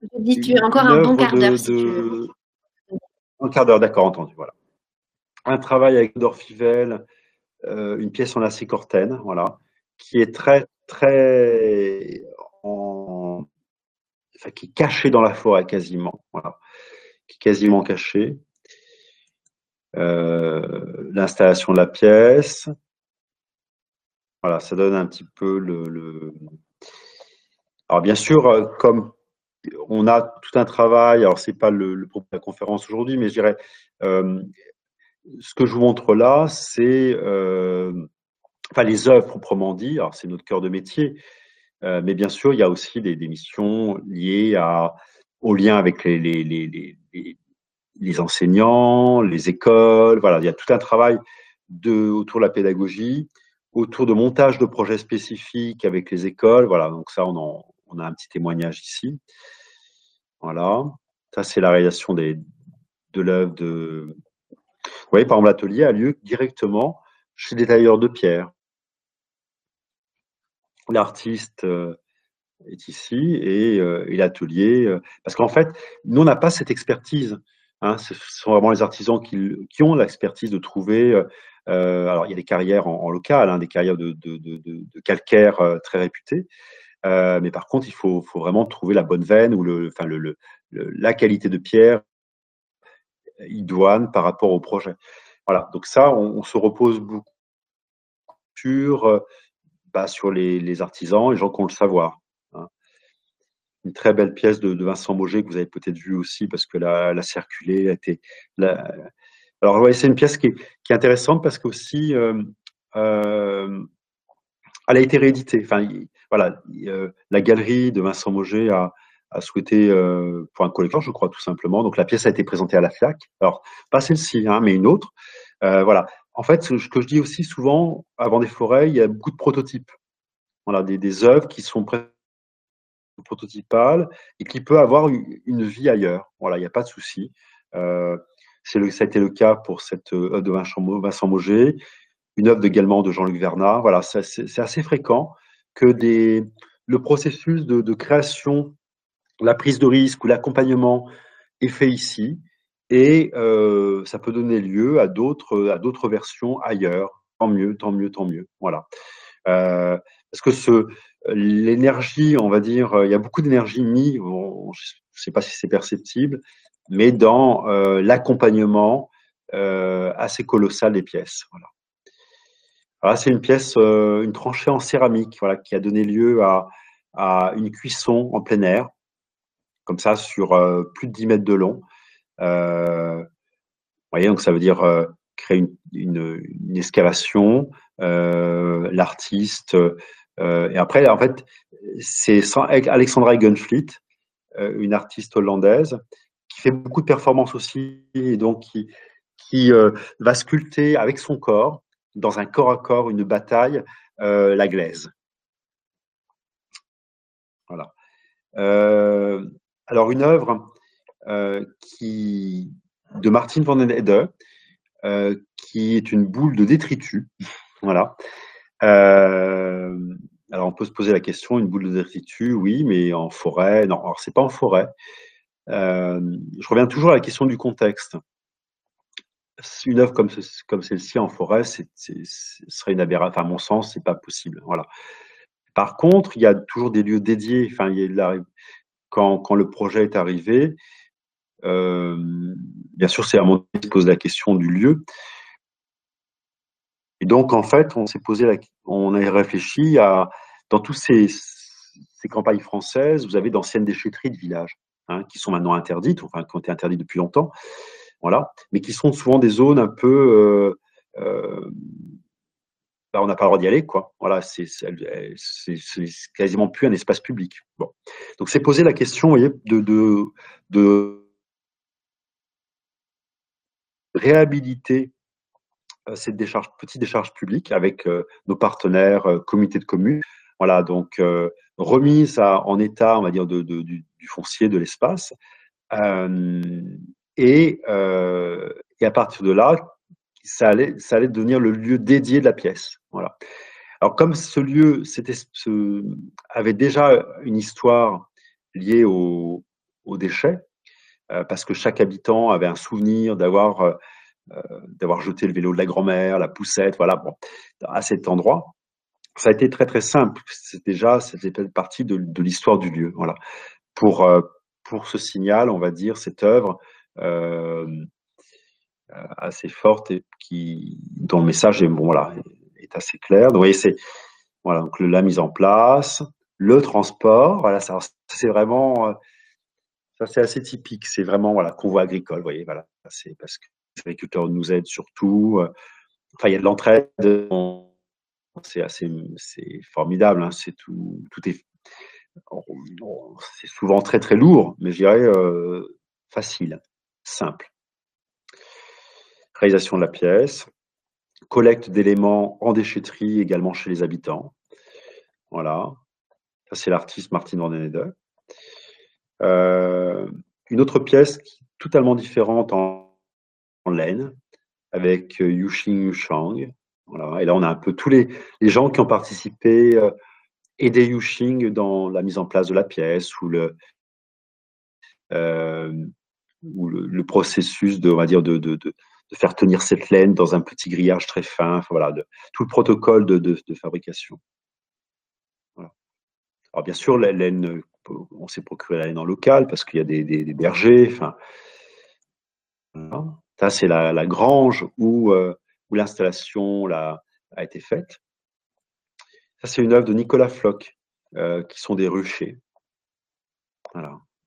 Je dis, tu as encore un bon quart d'heure. Si Un quart d'heure, d'accord, entendu. Voilà un travail avec Dorfivel, euh, une pièce en acier cortène, voilà, qui est très, très en, qui est caché dans la forêt quasiment, voilà, qui est quasiment caché. Euh, l'installation de la pièce, voilà, ça donne un petit peu le. Alors bien sûr, euh, comme on a tout un travail, alors c'est pas le, propos de la conférence aujourd'hui, mais je dirais ce que je vous montre là, c'est euh, enfin les œuvres proprement dit. Alors c'est notre cœur de métier, mais bien sûr, il y a aussi des, missions liées à, au lien avec les, enseignants, les écoles. Voilà, il y a tout un travail autour de la pédagogie, autour de montage de projets spécifiques avec les écoles. Voilà, donc ça, on, a un petit témoignage ici. Voilà, ça c'est la réalisation de l'œuvre de. Vous voyez, par exemple, l'atelier a lieu directement chez des tailleurs de pierre. L'artiste euh, est ici et, euh, l'atelier, euh, parce qu'en fait, nous, on n'a pas cette expertise. Hein, ce sont vraiment les artisans qui, ont l'expertise de trouver alors, il y a des carrières en, local, hein, des carrières de, calcaire très réputées. Mais par contre, il faut, vraiment trouver la bonne veine ou le, enfin, le, la qualité de pierre idoine par rapport au projet. Voilà, donc ça, on, se repose beaucoup sur, bah, sur les, artisans, les gens qui ont le savoir. Hein. Une très belle pièce de, Vincent Mauger que vous avez peut-être vue aussi parce que la, la circulée a été, alors, c'est une pièce qui est, intéressante parce qu'aussi, euh, euh, elle a été rééditée. Enfin, voilà, la galerie de Vincent Mauger a, souhaité euh, pour un collecteur, je crois, tout simplement. Donc, la pièce a été présentée à la FIAC. Alors, pas celle-ci, hein, mais une autre. voilà. En fait, ce que je dis aussi souvent, avant des forêts, il y a beaucoup de prototypes. Voilà, des, œuvres qui sont prototypales et qui peuvent avoir une vie ailleurs. Voilà, il n'y a pas de souci. Le, ça a été le cas pour cette œuvre euh, de Vincent Mauger, une œuvre également de Jean-Luc Vernat. Voilà, c'est assez fréquent que des, le processus de, création, la prise de risque ou l'accompagnement est fait ici et euh, ça peut donner lieu à d'autres à d'autres versions ailleurs. Tant mieux, tant mieux, tant mieux. Voilà. Euh, parce que l'énergie, on va dire, il y a beaucoup d'énergie mise. je ne sais pas si c'est perceptible, mais dans euh, l'accompagnement euh, assez colossal des pièces. Voilà. c'est une pièce, euh, une tranchée en céramique, voilà, qui a donné lieu à, à une cuisson en plein air, comme ça, sur plus de 10 mètres de long. Vous voyez, donc ça veut dire créer une, une, une excavation, l'artiste. et après, en fait, c'est Alexandra Gunfleet, une artiste hollandaise, qui fait beaucoup de performances aussi, et donc qui, qui euh, va sculpter avec son corps, dans un corps à corps, une bataille, euh, la glaise. Voilà. Euh, alors, une œuvre qui, de Martin van den Hede, qui est une boule de détritus. Voilà. alors, on peut se poser la question, une boule de détritus, oui, mais en forêt, non, alors c'est pas en forêt, euh, je reviens toujours à la question du contexte. Une œuvre comme, comme celle-ci en forêt, ce serait une aberration. à mon sens, c'est pas possible. Voilà. Par contre, il y a toujours des lieux dédiés. Enfin, quand, quand, le projet est arrivé, euh, bien sûr, c'est à mon avis se pose la question du lieu. Et donc, en fait, on s'est posé, la, on a réfléchi à, dans toutes ces, campagnes françaises, vous avez d'anciennes déchetteries de villages. Hein, qui sont maintenant interdites, enfin qui ont été interdites depuis longtemps, voilà, mais qui sont souvent des zones un peu euh, euh, bah, on n'a pas le droit d'y aller, quoi. Voilà, c'est quasiment plus un espace public. Bon. Donc, c'est poser la question, voyez, de, de réhabiliter euh, cette décharge, petite décharge publique avec nos partenaires, comités de communes. Voilà, donc remise en état, on va dire, du, foncier, de l'espace. Euh, et, euh, à partir de là, ça allait, ça allait devenir le lieu dédié de la pièce. Voilà. Alors, comme ce lieu avait déjà une histoire liée aux déchets, euh, parce que chaque habitant avait un souvenir d'avoir d'avoir jeté le vélo de la grand-mère, la poussette, voilà, bon, à cet endroit ça a été très très simple. C'est déjà, c'était partie de, l'histoire du lieu. Voilà. Pour, euh, pour ce signal, on va dire, cette œuvre euh, assez forte et qui, dont le message est, bon, voilà, est assez clair. Donc, vous voyez, c'est voilà, donc la mise en place, le transport. C'est vraiment, ça c'est assez typique. C'est vraiment voilà convoi agricole. Vous voyez, voilà, c'est parce que les agriculteurs nous aident surtout. Enfin, il y a de l'entraide c'est assez, c'est formidable. Hein, c'est tout, tout est c'est souvent très très lourd, mais je dirais facile, simple. Réalisation de la pièce, collecte d'éléments en déchetterie également chez les habitants. Voilà, ça c'est l'artiste Martin Van den euh, une autre pièce totalement différente en, laine avec euh, Yuxing Yushang. Voilà. Et là, on a un peu tous les, gens qui ont participé, euh, aider Yuxing dans la mise en place de la pièce ou le, euh, processus de, on va dire, de, faire tenir cette laine dans un petit grillage très fin. Voilà, tout le protocole de, fabrication. Alors, bien sûr, la laine on s'est procuré la laine en local parce qu'il y a des, bergers. Ça, c'est la, grange où, euh, l'installation a été faite. Ça, c'est une œuvre de Nicolas Floch, euh, qui sont des ruchers.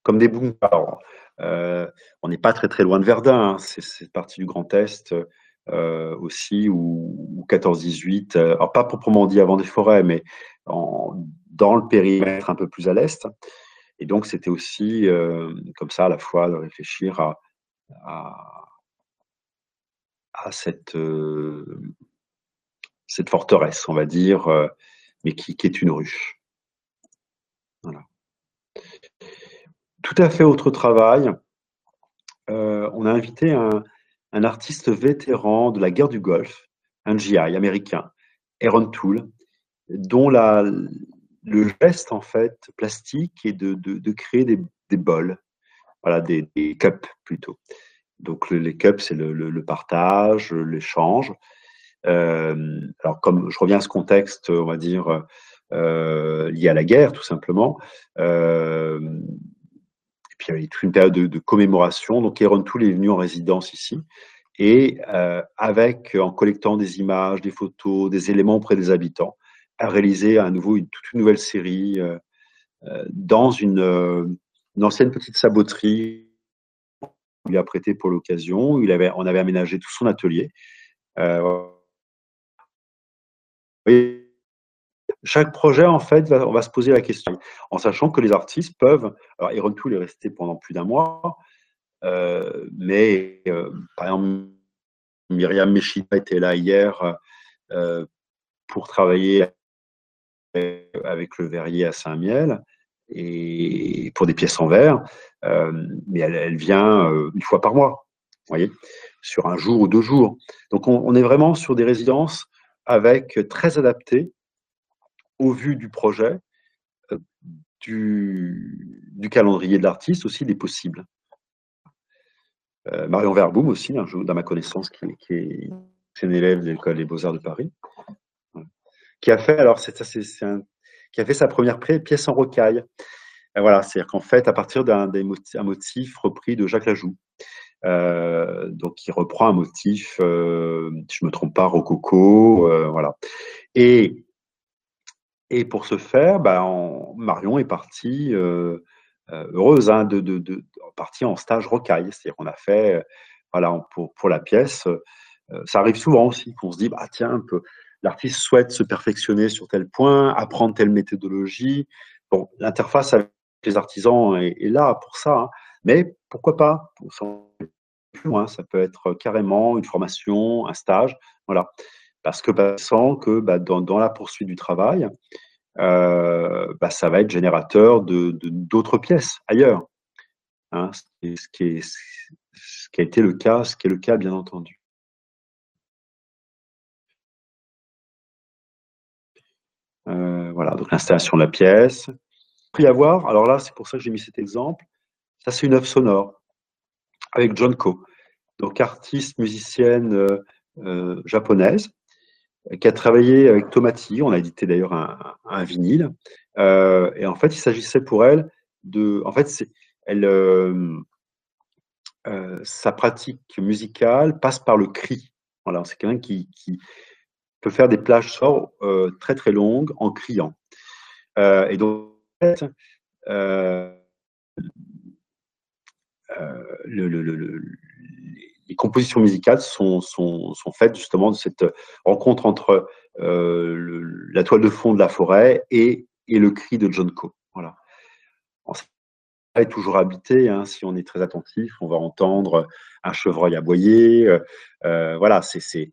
Comme des bunkers. Euh, on n'est pas très loin de Verdun, hein. c'est partie du Grand Est aussi, ou, 14-18, alors pas proprement dit avant des forêts, mais en, dans le périmètre un peu plus à l'est. Et donc, c'était aussi euh, comme ça à la fois de réfléchir à, euh, cette forteresse, on va dire, euh, mais qui, est une ruche. Voilà. Tout à fait autre travail. on a invité un, un, artiste vétéran de la guerre du Golfe, un GI américain, Aaron Toole, dont la, le geste en fait plastique est de, de, créer des, des, bols, voilà, des, des, cups plutôt. Donc les cups, c'est le, le, partage, l'échange. Euh, alors comme je reviens à ce contexte, on va dire euh, lié à la guerre, tout simplement. Euh, et puis il y avait toute une période de, de commémoration. Donc Aaron Toole est venu en résidence ici et euh, avec en collectant des images, des photos, des éléments auprès des habitants, a réalisé à nouveau une, toute nouvelle série euh, euh, dans une, euh, une, ancienne petite saboterie qu'on lui a prêté pour l'occasion. Il avait, on avait aménagé tout son atelier. chaque projet, en fait, on va se poser la question, en sachant que les artistes peuvent. Alors, Aaron Tool est resté pendant plus d'un mois, mais par exemple, Myriam Meshita était là hier pour travailler avec le verrier à Saint-Miel et pour des pièces en verre, euh, mais elle, vient euh, une fois par mois, vous voyez, sur un jour ou deux jours. Donc on, est vraiment sur des résidences avec très adaptées au vu du projet, euh, du, calendrier de l'artiste aussi des possibles. Marion Verboum aussi, un jour, dans ma connaissance, qui, qui est, une élève de l'école des beaux-arts de Paris, qui a fait, alors c'est, qui a fait sa première pièce en rocaille. voilà, c'est-à-dire qu'en fait, à partir d'un motif repris de Jacques Lajoux. Euh, donc, il reprend un motif, euh, je me trompe pas, rococo, euh, voilà. Et, et pour ce faire, bah, Marion est partie heureuse, hein, de, de, de, partie en stage rocaille. C'est-à-dire qu'on a fait, voilà, pour, pour la pièce, ça arrive souvent aussi qu'on se dit, bah tiens, un peu, l'artiste souhaite se perfectionner sur tel point, apprendre telle méthodologie. Bon, l'interface avec les artisans est, là pour ça, hein. mais pourquoi pas? Loin, ça peut être carrément une formation, un stage, voilà. Parce que sent que bah, dans, la poursuite du travail, euh, bah, ça va être générateur de d'autres pièces ailleurs. Hein, ce qui a été le cas, ce qui est le cas bien entendu. Voilà, donc l'installation de la pièce. Il peut y avoir, alors là, c'est pour ça que j'ai mis cet exemple. Ça, c'est une œuvre sonore avec John Ko, donc artiste musicienne euh, euh, japonaise, qui a travaillé avec Tomati. On a édité d'ailleurs un, vinyle. et en fait, il s'agissait pour elle de. En fait, sa pratique musicale passe par le cri. Voilà, c'est quelqu'un qui, peut faire des plages sorts euh, très très longues en criant. Euh, et donc, euh, les compositions musicales sont, faites justement de cette rencontre entre la toile de fond de la forêt et, le cri de John Coe. Voilà. est toujours habité. Hein, si on est très attentif, on va entendre un chevreuil aboyer. Euh, voilà, c'est,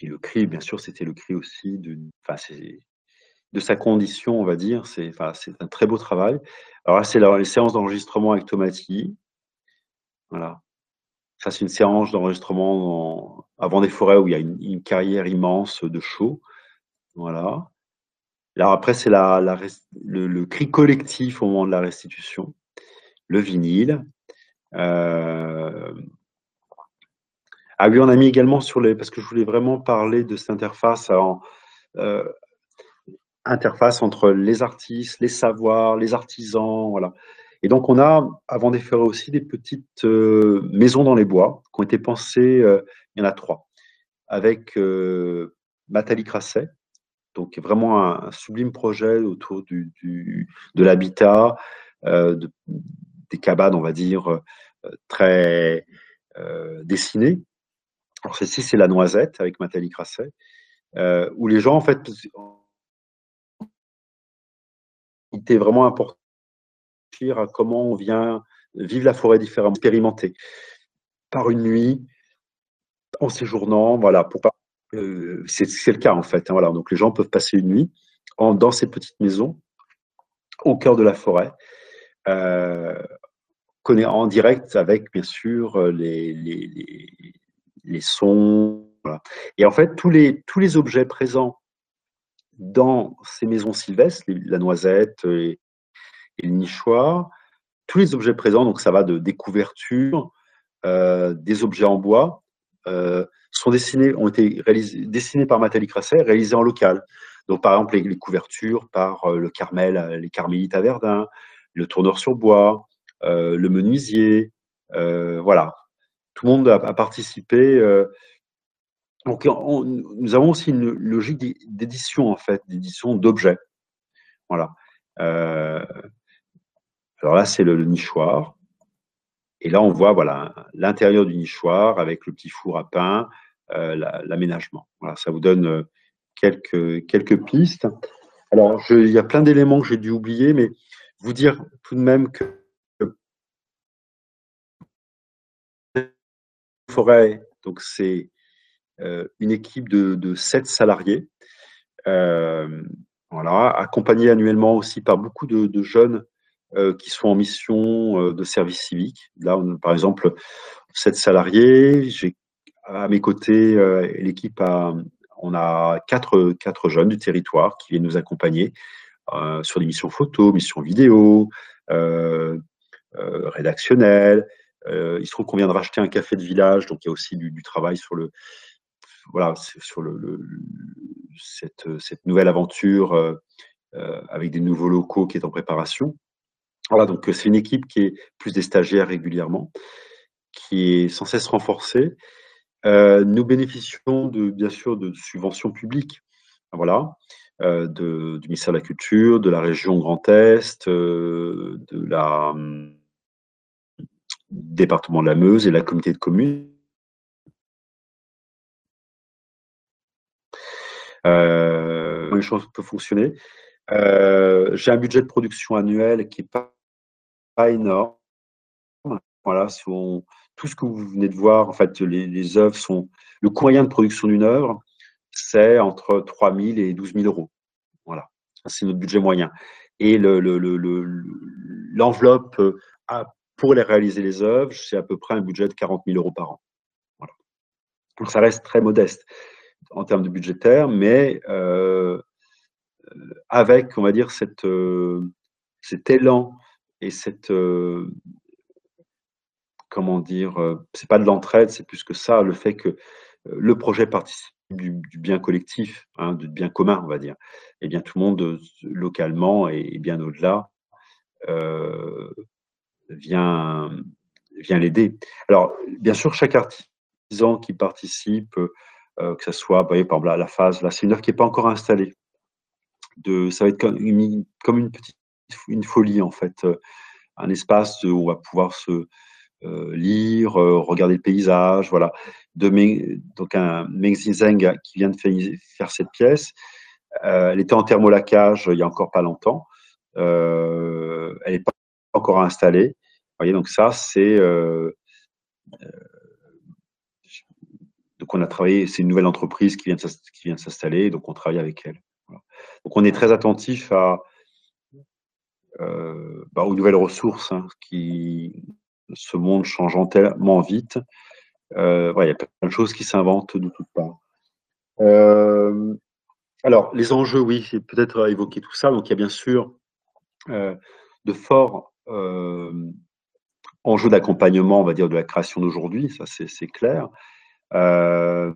Puis le cri, bien sûr, c'était le cri aussi de, de sa condition, on va dire. C'est un très beau travail. Alors là, c'est les séances d'enregistrement avec Tomati. Voilà. Ça, c'est une séance d'enregistrement avant des forêts où il y a une, carrière immense de chaux. Voilà. Là, après, c'est la, le, cri collectif au moment de la restitution. Le vinyle. Euh, ah oui, on a mis également sur les. Parce que je voulais vraiment parler de cette interface euh, interface entre les artistes, les savoirs, les artisans, voilà. Et donc, on a, avant des aussi, des petites euh, maisons dans les bois qui ont été pensées, euh, il y en a trois, avec Nathalie Crasset, donc vraiment un, sublime projet autour du, de l'habitat, des cabanes, on va dire, très dessinées. Alors, celle-ci, c'est la noisette avec Nathalie Crasset, où les gens, en fait, était vraiment important à comment on vient vivre la forêt différemment, expérimenter par une nuit, en séjournant, voilà, pour pas. Euh, c'est le cas en fait. Hein, voilà, donc les gens peuvent passer une nuit dans ces petites maisons au cœur de la forêt, euh, en direct avec bien sûr les, sons. Et en fait, tous les, tous les objets présents dans ces maisons sylvestres, la noisette, et, le nichoir, tous les objets présents, donc ça va de des couvertures, euh, des objets en bois, euh, sont dessinés, ont été réalisés, dessinés par Nathalie Crasset, réalisés en local. Donc par exemple les, couvertures par euh, le Carmel, les Carmélites à Verdun, le tourneur sur bois, le menuisier, voilà. Tout le monde a, participé donc, nous avons aussi une logique d'édition, en fait, d'édition d'objets. Voilà. Euh, alors là, c'est le, nichoir. Et là, on voit voilà l'intérieur du nichoir avec le petit four à pain, euh, l'aménagement. Voilà, ça vous donne euh, quelques, quelques pistes. Alors, il y a plein d'éléments que j'ai dû oublier, mais vous dire tout de même que forêt, donc c'est euh, une équipe de, de 7 salariés, euh, voilà, accompagnés annuellement aussi par beaucoup de, jeunes euh, qui sont en mission de service civique. Là, on, par exemple, 7 salariés, j'ai à mes côtés, l'équipe on a quatre jeunes du territoire qui viennent nous accompagner sur des missions photo, missions vidéo, rédactionnelles. Il se trouve qu'on vient de racheter un café de village, donc il y a aussi du, travail sur le, voilà, sur le, cette, cette, nouvelle aventure euh, euh, avec des nouveaux locaux qui est en préparation. Voilà, donc c'est une équipe qui est plus des stagiaires régulièrement, qui est sans cesse renforcée. Euh, nous bénéficions de, bien sûr de subventions publiques, voilà, de, du ministère de la Culture, de la région Grand Est, de la département de la Meuse et la communauté de communes Euh, les choses peuvent fonctionner. Euh, j'ai un budget de production annuel qui n'est pas, pas, énorme. Voilà, tout ce que vous venez de voir, en fait, les, œuvres sont. Le moyen de production d'une œuvre, c'est entre 3 000 et 12 000 euros. Voilà, c'est notre budget moyen. Et l'enveloppe le, le, pour les réaliser les œuvres, c'est à peu près un budget de 40 000 euros par an. Donc ça reste très modeste en termes de budgétaire, mais euh, avec, on va dire, euh, cet élan et cette, euh, comment dire, c'est pas de l'entraide, c'est plus que ça, le fait que le projet participe du, bien collectif, hein, du bien commun, on va dire. Et bien tout le monde localement et, bien au-delà vient, vient l'aider. Alors, bien sûr, chaque artisan qui participe euh, que ce soit, par exemple, la, phase, là, c'est une œuvre qui n'est pas encore installée. De, ça va être comme une, comme une petite une folie, en fait. Euh, un espace où on va pouvoir se euh, lire, regarder le paysage, voilà. De, donc, un Meng Zeng qui vient de faire, cette pièce. elle était en thermolacage il y a encore pas longtemps. elle n'est pas encore installée. Voyez, donc ça, c'est donc on a travaillé, c'est une nouvelle entreprise qui vient de, s'installer, donc on travaille avec elle. Donc on est très attentif à, euh, bah, aux nouvelles ressources hein, qui ce monde changeant tellement vite. Euh, il y a plein de choses qui s'inventent de toutes parts. Euh, alors, les enjeux, oui, c'est peut-être évoquer tout ça. Donc, il y a bien sûr de forts enjeux d'accompagnement, on va dire, de la création d'aujourd'hui, ça c'est clair. de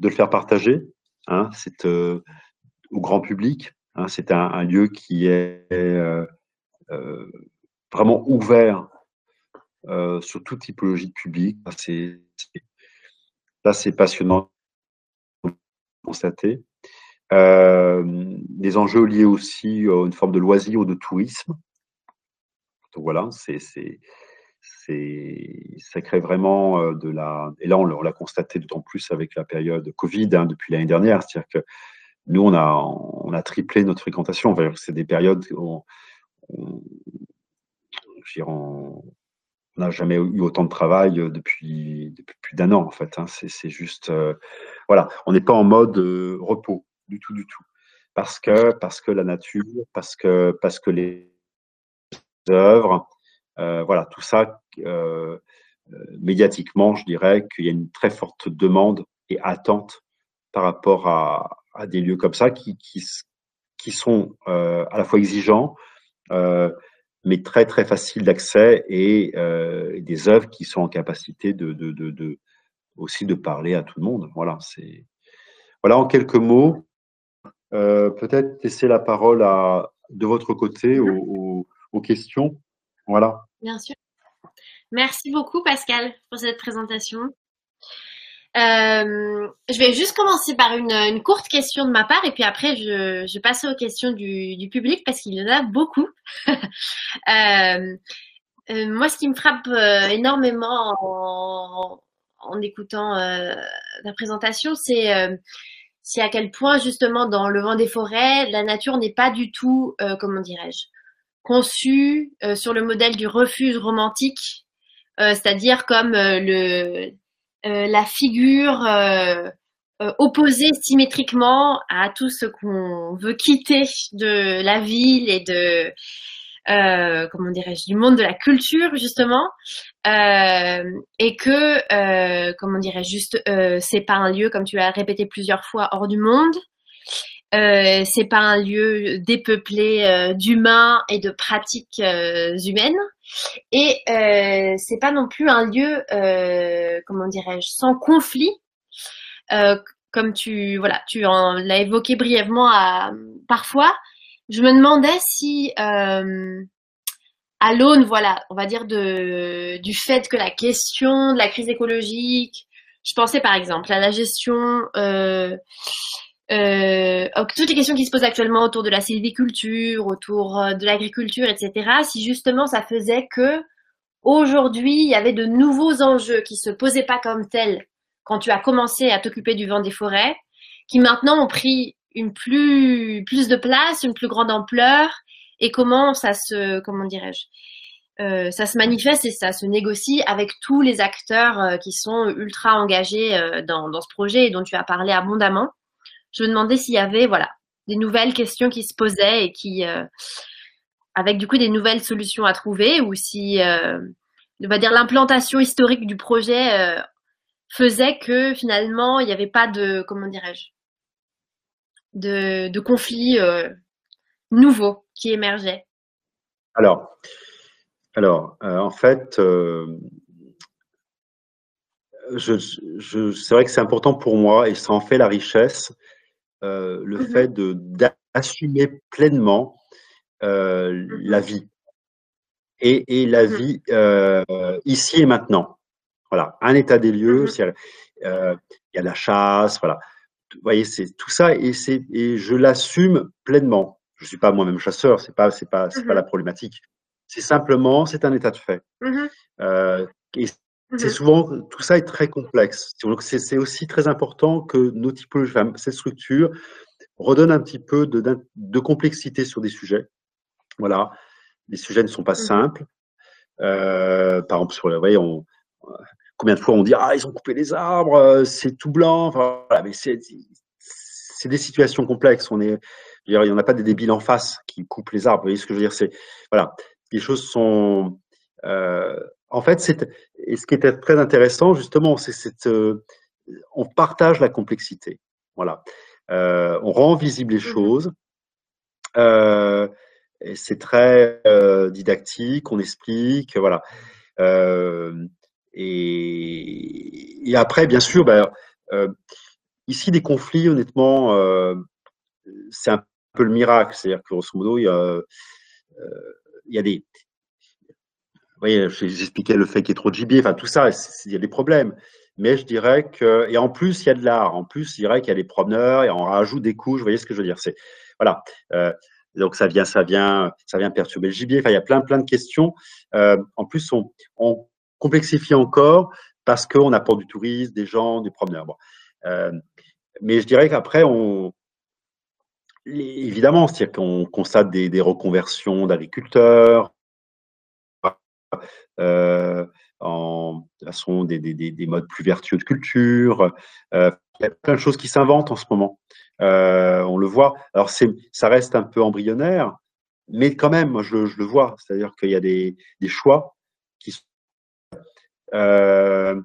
le faire partager, hein, c'est au grand public. Hein, c'est un, lieu qui est euh, vraiment ouvert euh, sur toute typologie de public. C'est, passionnant de constater. Euh, des enjeux liés aussi à une forme de loisir ou de tourisme. Donc voilà, c'est, ça crée vraiment de la. Et là, on l'a constaté d'autant plus avec la période Covid hein, depuis l'année dernière. C'est-à-dire que nous, on a, on a triplé notre fréquentation. c'est des périodes où on n'a jamais eu autant de travail euh, depuis, plus d'un an, en fait. Hein. C'est juste. Euh, voilà, on n'est pas en mode euh, repos, du tout, du tout. Parce que, parce que la nature, parce que, parce que les œuvres, voilà, tout ça, médiatiquement, je dirais qu'il y a une très forte demande et attente par rapport à, des lieux comme ça qui, sont à la fois exigeants, euh, mais très très facile d'accès et, euh, des œuvres qui sont en capacité de, aussi de parler à tout le monde. Voilà, en quelques mots. Euh, peut-être laisser la parole de votre côté aux questions. Bien sûr. Merci beaucoup Pascal pour cette présentation. Euh, je vais juste commencer par une, courte question de ma part et puis après je, passe aux questions du, public parce qu'il y en a beaucoup. euh, euh, moi, ce qui me frappe énormément en, écoutant la présentation, c'est à quel point justement dans le vent des forêts, la nature n'est pas du tout, comment dirais-je, conçue sur le modèle du refuge romantique, c'est-à-dire comme le euh, la figure euh, euh, opposée symétriquement à tout ce qu'on veut quitter de la ville et de euh, comment dirais-je du monde de la culture justement euh, et que euh, comment dirais-je juste c'est pas un lieu comme tu l'as répété plusieurs fois hors du monde c'est pas un lieu dépeuplé d'humains et de pratiques humaines et euh, c'est pas non plus un lieu, euh, comment dirais-je, sans conflit. Euh, comme tu, voilà, tu l'as évoqué brièvement à, parfois. Je me demandais si, euh, à l'aune, voilà, on va dire de, du fait que la question de la crise écologique, je pensais par exemple à la gestion euh, toutes les questions qui se posent actuellement autour de la sylviculture, autour euh, de l'agriculture, etc., si justement ça faisait que aujourd'hui il y avait de nouveaux enjeux qui se posaient pas comme tels quand tu as commencé à t'occuper du vent des forêts, qui maintenant ont pris une plus plus de place, une plus grande ampleur, et comment ça se comment dirais-je euh, ça se manifeste et ça se négocie avec tous les acteurs euh, qui sont ultra engagés euh, dans, dans ce projet et dont tu as parlé abondamment je me demandais s'il y avait voilà des nouvelles questions qui se posaient et qui euh, avec du coup des nouvelles solutions à trouver ou si euh, on va dire l'implantation historique du projet euh, faisait que finalement il n'y avait pas de comment dirais-je de, conflits nouveaux qui émergeaient. Alors, alors en fait, c'est vrai que c'est important pour moi et ça en fait la richesse euh, le mmh fait de d'assumer pleinement euh, mmh la vie et, et la mmh vie euh, ici et maintenant. Voilà, un état des lieux, il y a la chasse, voilà. Vous voyez, c'est tout ça et et je l'assume pleinement. Je suis pas moi-même chasseur, pas c'est pas c'est pas la problématique. C'est simplement c'est un état de fait. et c'est mmh souvent, tout ça est très complexe. Donc, c'est aussi très important que nos typologies, enfin, cette structure redonne un petit peu de, de complexité sur des sujets, Voilà, les sujets ne sont pas mmh. simples. Euh, par exemple, sur le, voyez, on, combien de fois on dit ah ils ont coupé les arbres, euh, c'est tout blanc. voilà, mais c'est des situations complexes. On est, il n'y en a pas des débiles en face qui coupent les arbres. Vous voyez ce que je veux dire? C'est voilà, les choses sont. Euh, en fait, c'est ce qui était très intéressant justement, c'est cette on partage la complexité. Voilà, on rend visible les mmh choses. Euh, c'est très euh, didactique, on explique, voilà. Euh, et, après, bien sûr, ben, euh, ici, des conflits, honnêtement, c'est un peu le miracle. C'est-à-dire que, grosso modo, il y a, il y a des. Voyez, j'expliquais le fait qu'il y ait trop de gibier, enfin, tout ça, il y a des problèmes. Mais je dirais que, et en plus, il y a de l'art. En plus, je dirais qu'il y a des promeneurs et on rajoute des couches. Vous voyez ce que je veux dire C'est voilà. Donc ça vient, ça vient, ça vient perturber le gibier. Enfin, il y a plein, plein de questions. Euh, en plus, on, complexifie encore parce qu'on apporte du tourisme, des gens, des promeneurs. Euh, mais je dirais qu'après, on, évidemment, c'est-à-dire qu'on constate des, reconversions d'agriculteurs, euh, en façon des, des, modes plus vertueux de culture. il y a plein de choses qui s'inventent en ce moment. Euh, on le voit. Alors, ça reste un peu embryonnaire, mais quand même, moi, je, le vois. C'est-à-dire qu'il y a des, choix qui sont. Euh,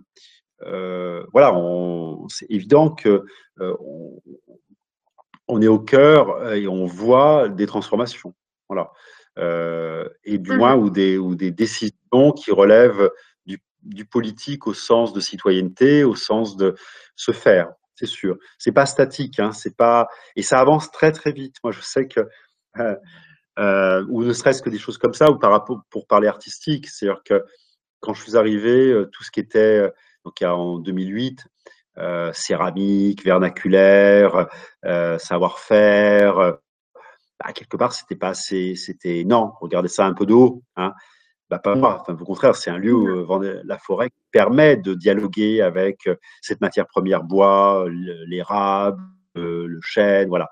euh, voilà, c'est évident que on, est au cœur et on voit des transformations. Voilà. Et du moins, mmh ou des, ou des décisions qui relèvent du, du politique au sens de citoyenneté, au sens de se faire c'est sûr. C'est pas statique, hein, c'est pas et ça avance très très vite. Moi, je sais que euh, euh, ou ne serait-ce que des choses comme ça, ou par rapport pour parler artistique, c'est-à-dire que quand je suis arrivé, euh, tout ce qui était donc en 2008, céramique, vernaculaire, savoir-faire, bah, quelque part, c'était pas assez, c'était non, regardez ça un peu d'eau, hein, bah, pas moi. Enfin, au contraire, c'est un lieu où euh, la forêt permet de dialoguer avec euh, cette matière première bois, l'érable, euh, le chêne, voilà.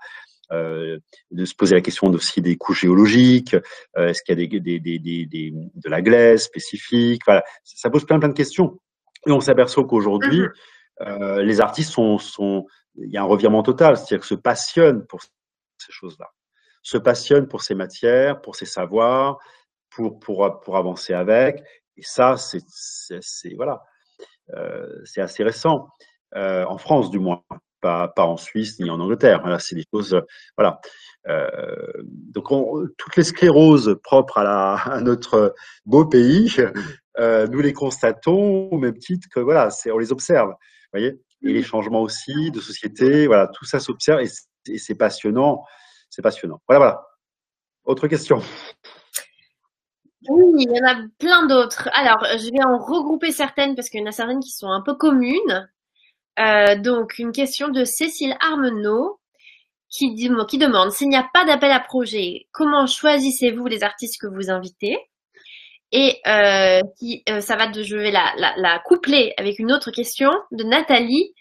de se poser la question aussi des couches géologiques, est-ce qu'il y a des, des, des, de la glaise spécifique, voilà. Ça pose plein plein de questions. Et on s'aperçoit qu'aujourd'hui, mmh les artistes sont, sont, il y a un revirement total, c'est-à-dire que se passionnent pour ces choses-là, se passionnent pour ces matières, pour ces savoirs, pour, pour, pour avancer avec. Et ça, c'est voilà, euh, c'est assez récent, euh, en France du moins, pas, pas en Suisse ni en Angleterre. C'est des choses, voilà. Euh, donc, on, toutes les scléroses propres à notre beau pays, nous les constatons au même titre que voilà, on les observe, voyez. Et les changements aussi de société, voilà, tout ça s'observe et c'est passionnant, c'est passionnant. Voilà, voilà. Autre question. Oui, il y en a plein d'autres. Alors, je vais en regrouper certaines parce qu'il y en a certaines qui sont un peu communes. Euh, donc, une question de Cécile Armenot qui, demande s'il n'y a pas d'appel à projet, comment choisissez-vous les artistes que vous invitez? Et euh, euh, ça va de, je vais la, la, coupler avec une autre question de Nathalie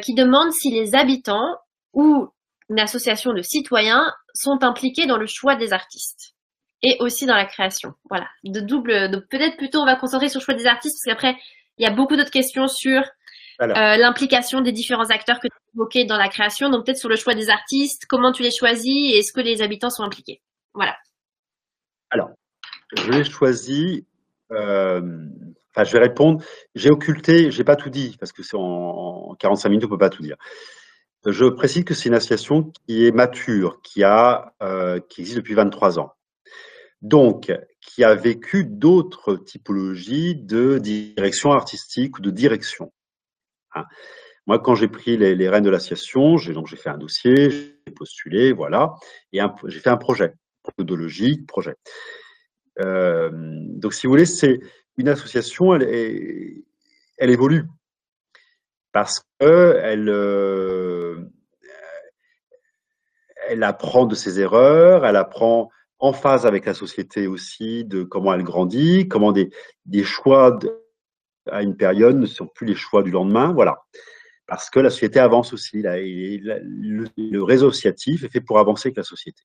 qui demande si les habitants ou une association de citoyens sont impliqués dans le choix des artistes et aussi dans la création. Voilà, de double. Donc peut-être plutôt on va concentrer sur le choix des artistes parce qu'après il y a beaucoup d'autres questions sur euh, l'implication des différents acteurs que tu as évoqués dans la création. Donc peut-être sur le choix des artistes, comment tu les choisis et est-ce que les habitants sont impliqués. Voilà. Alors, je les choisis. Euh, enfin, je vais répondre. J'ai occulté, j'ai pas tout dit parce que c'est en, 45 minutes, on peut pas tout dire. Je précise que c'est une association qui est mature, qui a, euh, qui existe depuis 23 ans donc qui a vécu d'autres typologies de direction artistique ou de direction. Hein. Moi, quand j'ai pris les, rênes de l'association, j'ai fait un dossier, j'ai postulé, voilà, et j'ai fait un projet méthodologique, projet. Euh, donc, si vous voulez, c'est une association, elle, évolue parce que elle, euh, elle apprend de ses erreurs, elle apprend en phase avec la société aussi, de comment elle grandit, comment des, choix à une période ne sont plus les choix du lendemain, voilà. Parce que la société avance aussi, là, et le, réseau associatif est fait pour avancer avec la société.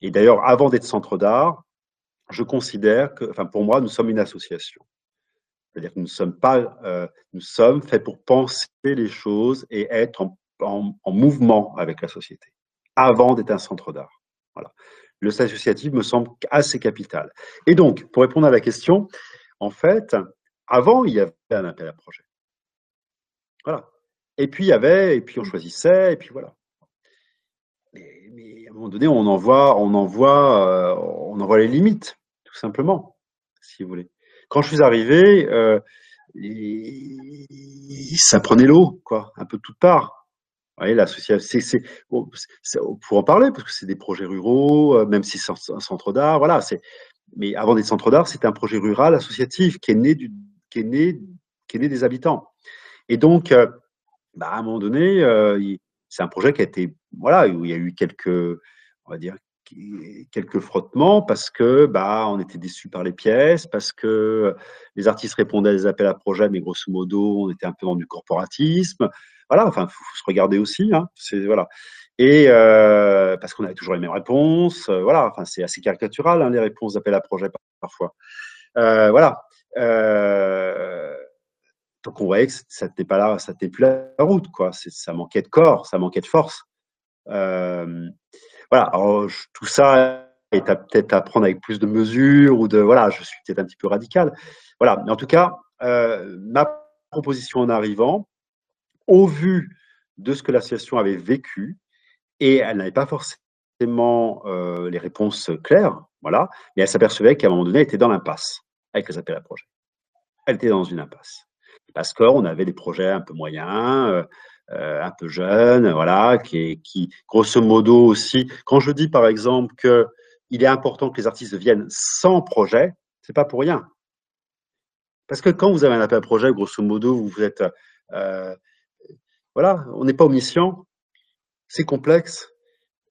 Et d'ailleurs, avant d'être centre d'art, je considère que, enfin, pour moi, nous sommes une association. C'est-à-dire que nous sommes pas, euh, nous sommes faits pour penser les choses et être en, mouvement avec la société, avant d'être un centre d'art. Voilà. Le statut associatif me semble assez capital. Et donc, pour répondre à la question, en fait, avant, il y avait un appel à projet. Voilà. Et puis, il y avait, et puis on choisissait, et puis voilà. Mais, à un moment donné, on envoie, on euh, on les limites, tout simplement, si vous voulez. Quand je suis arrivé, euh, ça prenait l'eau, quoi, un peu de toutes parts. Voyez, l'association, c'est, pour en parler, parce que c'est des projets ruraux, euh, même si c'est un centre d'art, voilà. C'est, mais avant d'être centre d'art, c'était un projet rural associatif qui est né du, qui est né, qui est né des habitants. Et donc, euh, bah, à un moment donné, c'est un projet qui a été, voilà, où il y a eu quelques, on va dire, quelques frottements parce que bah, on était déçus par les pièces, parce que les artistes répondaient à des appels à projets, mais grosso modo, on était un peu dans du corporatisme. Voilà, enfin, faut, faut se regarder aussi. Hein, c'est voilà. Et euh, parce qu'on avait toujours les mêmes réponses. Euh, voilà, enfin, c'est assez caricatural hein, les réponses d'appels à projets parfois. Euh, voilà. Donc on voyait que ça n'était pas là, ça n'était plus la route, quoi. Ça manquait de corps, ça manquait de force. Voilà, tout ça est peut-être à prendre avec plus de mesures ou de voilà, je suis peut-être un petit peu radical. Voilà, mais en tout cas, ma proposition en arrivant, au vu de ce que l'association avait vécu, et elle n'avait pas forcément euh, les réponses claires, voilà, mais elle s'apercevait qu'à un moment donné, elle était dans l'impasse avec les appels à projets. Elle était dans une impasse parce qu'on avait des projets un peu moyens, euh, euh, un peu jeune, voilà, qui, grosso modo aussi, quand je dis par exemple que il est important que les artistes viennent sans projet, c'est pas pour rien. Parce que quand vous avez un appel à projet, grosso modo, vous êtes, voilà, on n'est pas omniscient, c'est complexe,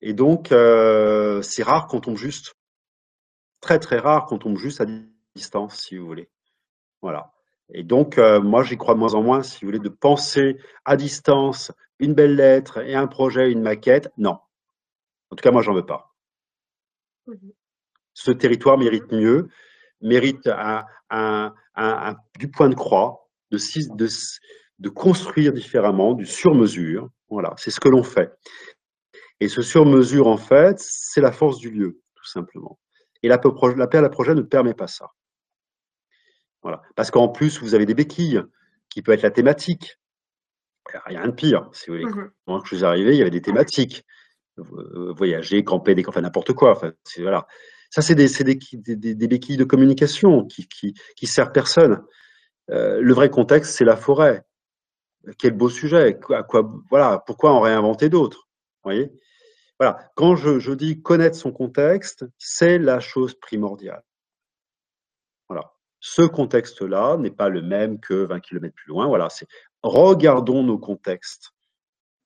et donc euh, c'est rare qu'on tombe juste, très très rare qu'on tombe juste à distance, si vous voulez. Voilà. Et donc, euh, moi, j'y crois de moins en moins, si vous voulez, de penser à distance une belle lettre et un projet, une maquette. Non. En tout cas, moi, j'en veux pas. Mmh Ce territoire mérite mieux, mérite un, du point de croix, de, de, de construire différemment, du sur-mesure. Voilà, c'est ce que l'on fait. Et ce sur-mesure, en fait, c'est la force du lieu, tout simplement. Et l'appel à projet ne permet pas ça. Voilà. Parce qu'en plus, vous avez des béquilles, qui peut être la thématique. Rien de pire, si vous voulez. Quand je suis arrivé, il y avait des thématiques. Euh, voyager, camper, des... enfin n'importe quoi. Enfin, voilà. Ça, c'est des, des, des, béquilles de communication qui, qui, qui servent personne. Euh, le vrai contexte, c'est la forêt. Quel beau sujet. À quoi, voilà, pourquoi en réinventer d'autres voyez? Voilà. Quand je, dis connaître son contexte, c'est la chose primordiale. Ce contexte-là n'est pas le même que 20 km plus loin. Voilà, c'est regardons nos contextes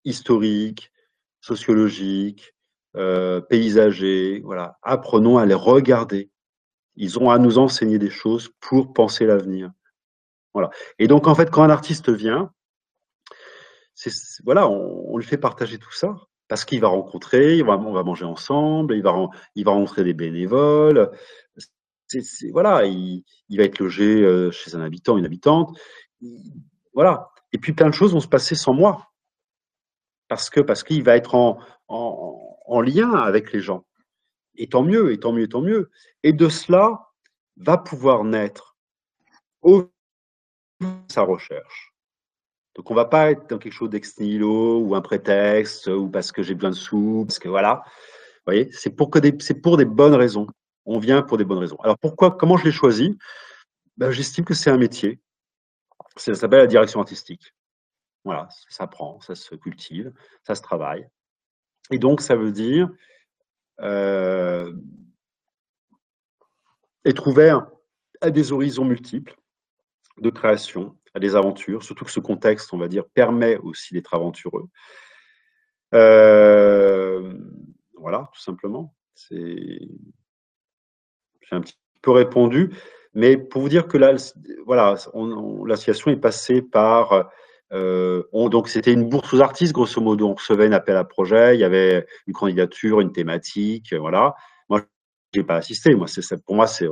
historiques, sociologiques, euh, paysagers. Voilà, apprenons à les regarder. Ils ont à nous enseigner des choses pour penser l'avenir. Voilà. Et donc en fait, quand un artiste vient, voilà, on, lui fait partager tout ça parce qu'il va rencontrer, on va manger ensemble, il va, rencontrer des bénévoles, voilà, il, va être logé euh, chez un habitant, une habitante. voilà. Et puis plein de choses vont se passer sans moi. Parce que parce qu'il va être en, en, lien avec les gens. Et tant mieux, et tant mieux, et tant mieux. Et de cela va pouvoir naître sa recherche. Donc on va pas être dans quelque chose d'ex nihilo ou un prétexte ou parce que j'ai besoin de sous, parce que voilà. Vous voyez, c'est pour des bonnes raisons on vient pour des bonnes raisons. Alors pourquoi, comment je l'ai choisi? Ben, J'estime que c'est un métier. Ça s'appelle la direction artistique. Voilà, ça s'apprend, ça se cultive, ça se travaille. Et donc, ça veut dire euh, être ouvert à des horizons multiples de création, à des aventures, surtout que ce contexte, on va dire, permet aussi d'être aventureux. Euh, voilà, tout simplement. J'ai un petit peu répondu, mais pour vous dire que là, voilà, l'association est passée par euh, donc c'était une bourse aux artistes, grosso modo. On recevait un appel à projet, il y avait une candidature, une thématique, voilà. j'ai pas assisté. Moi, pour moi, c'est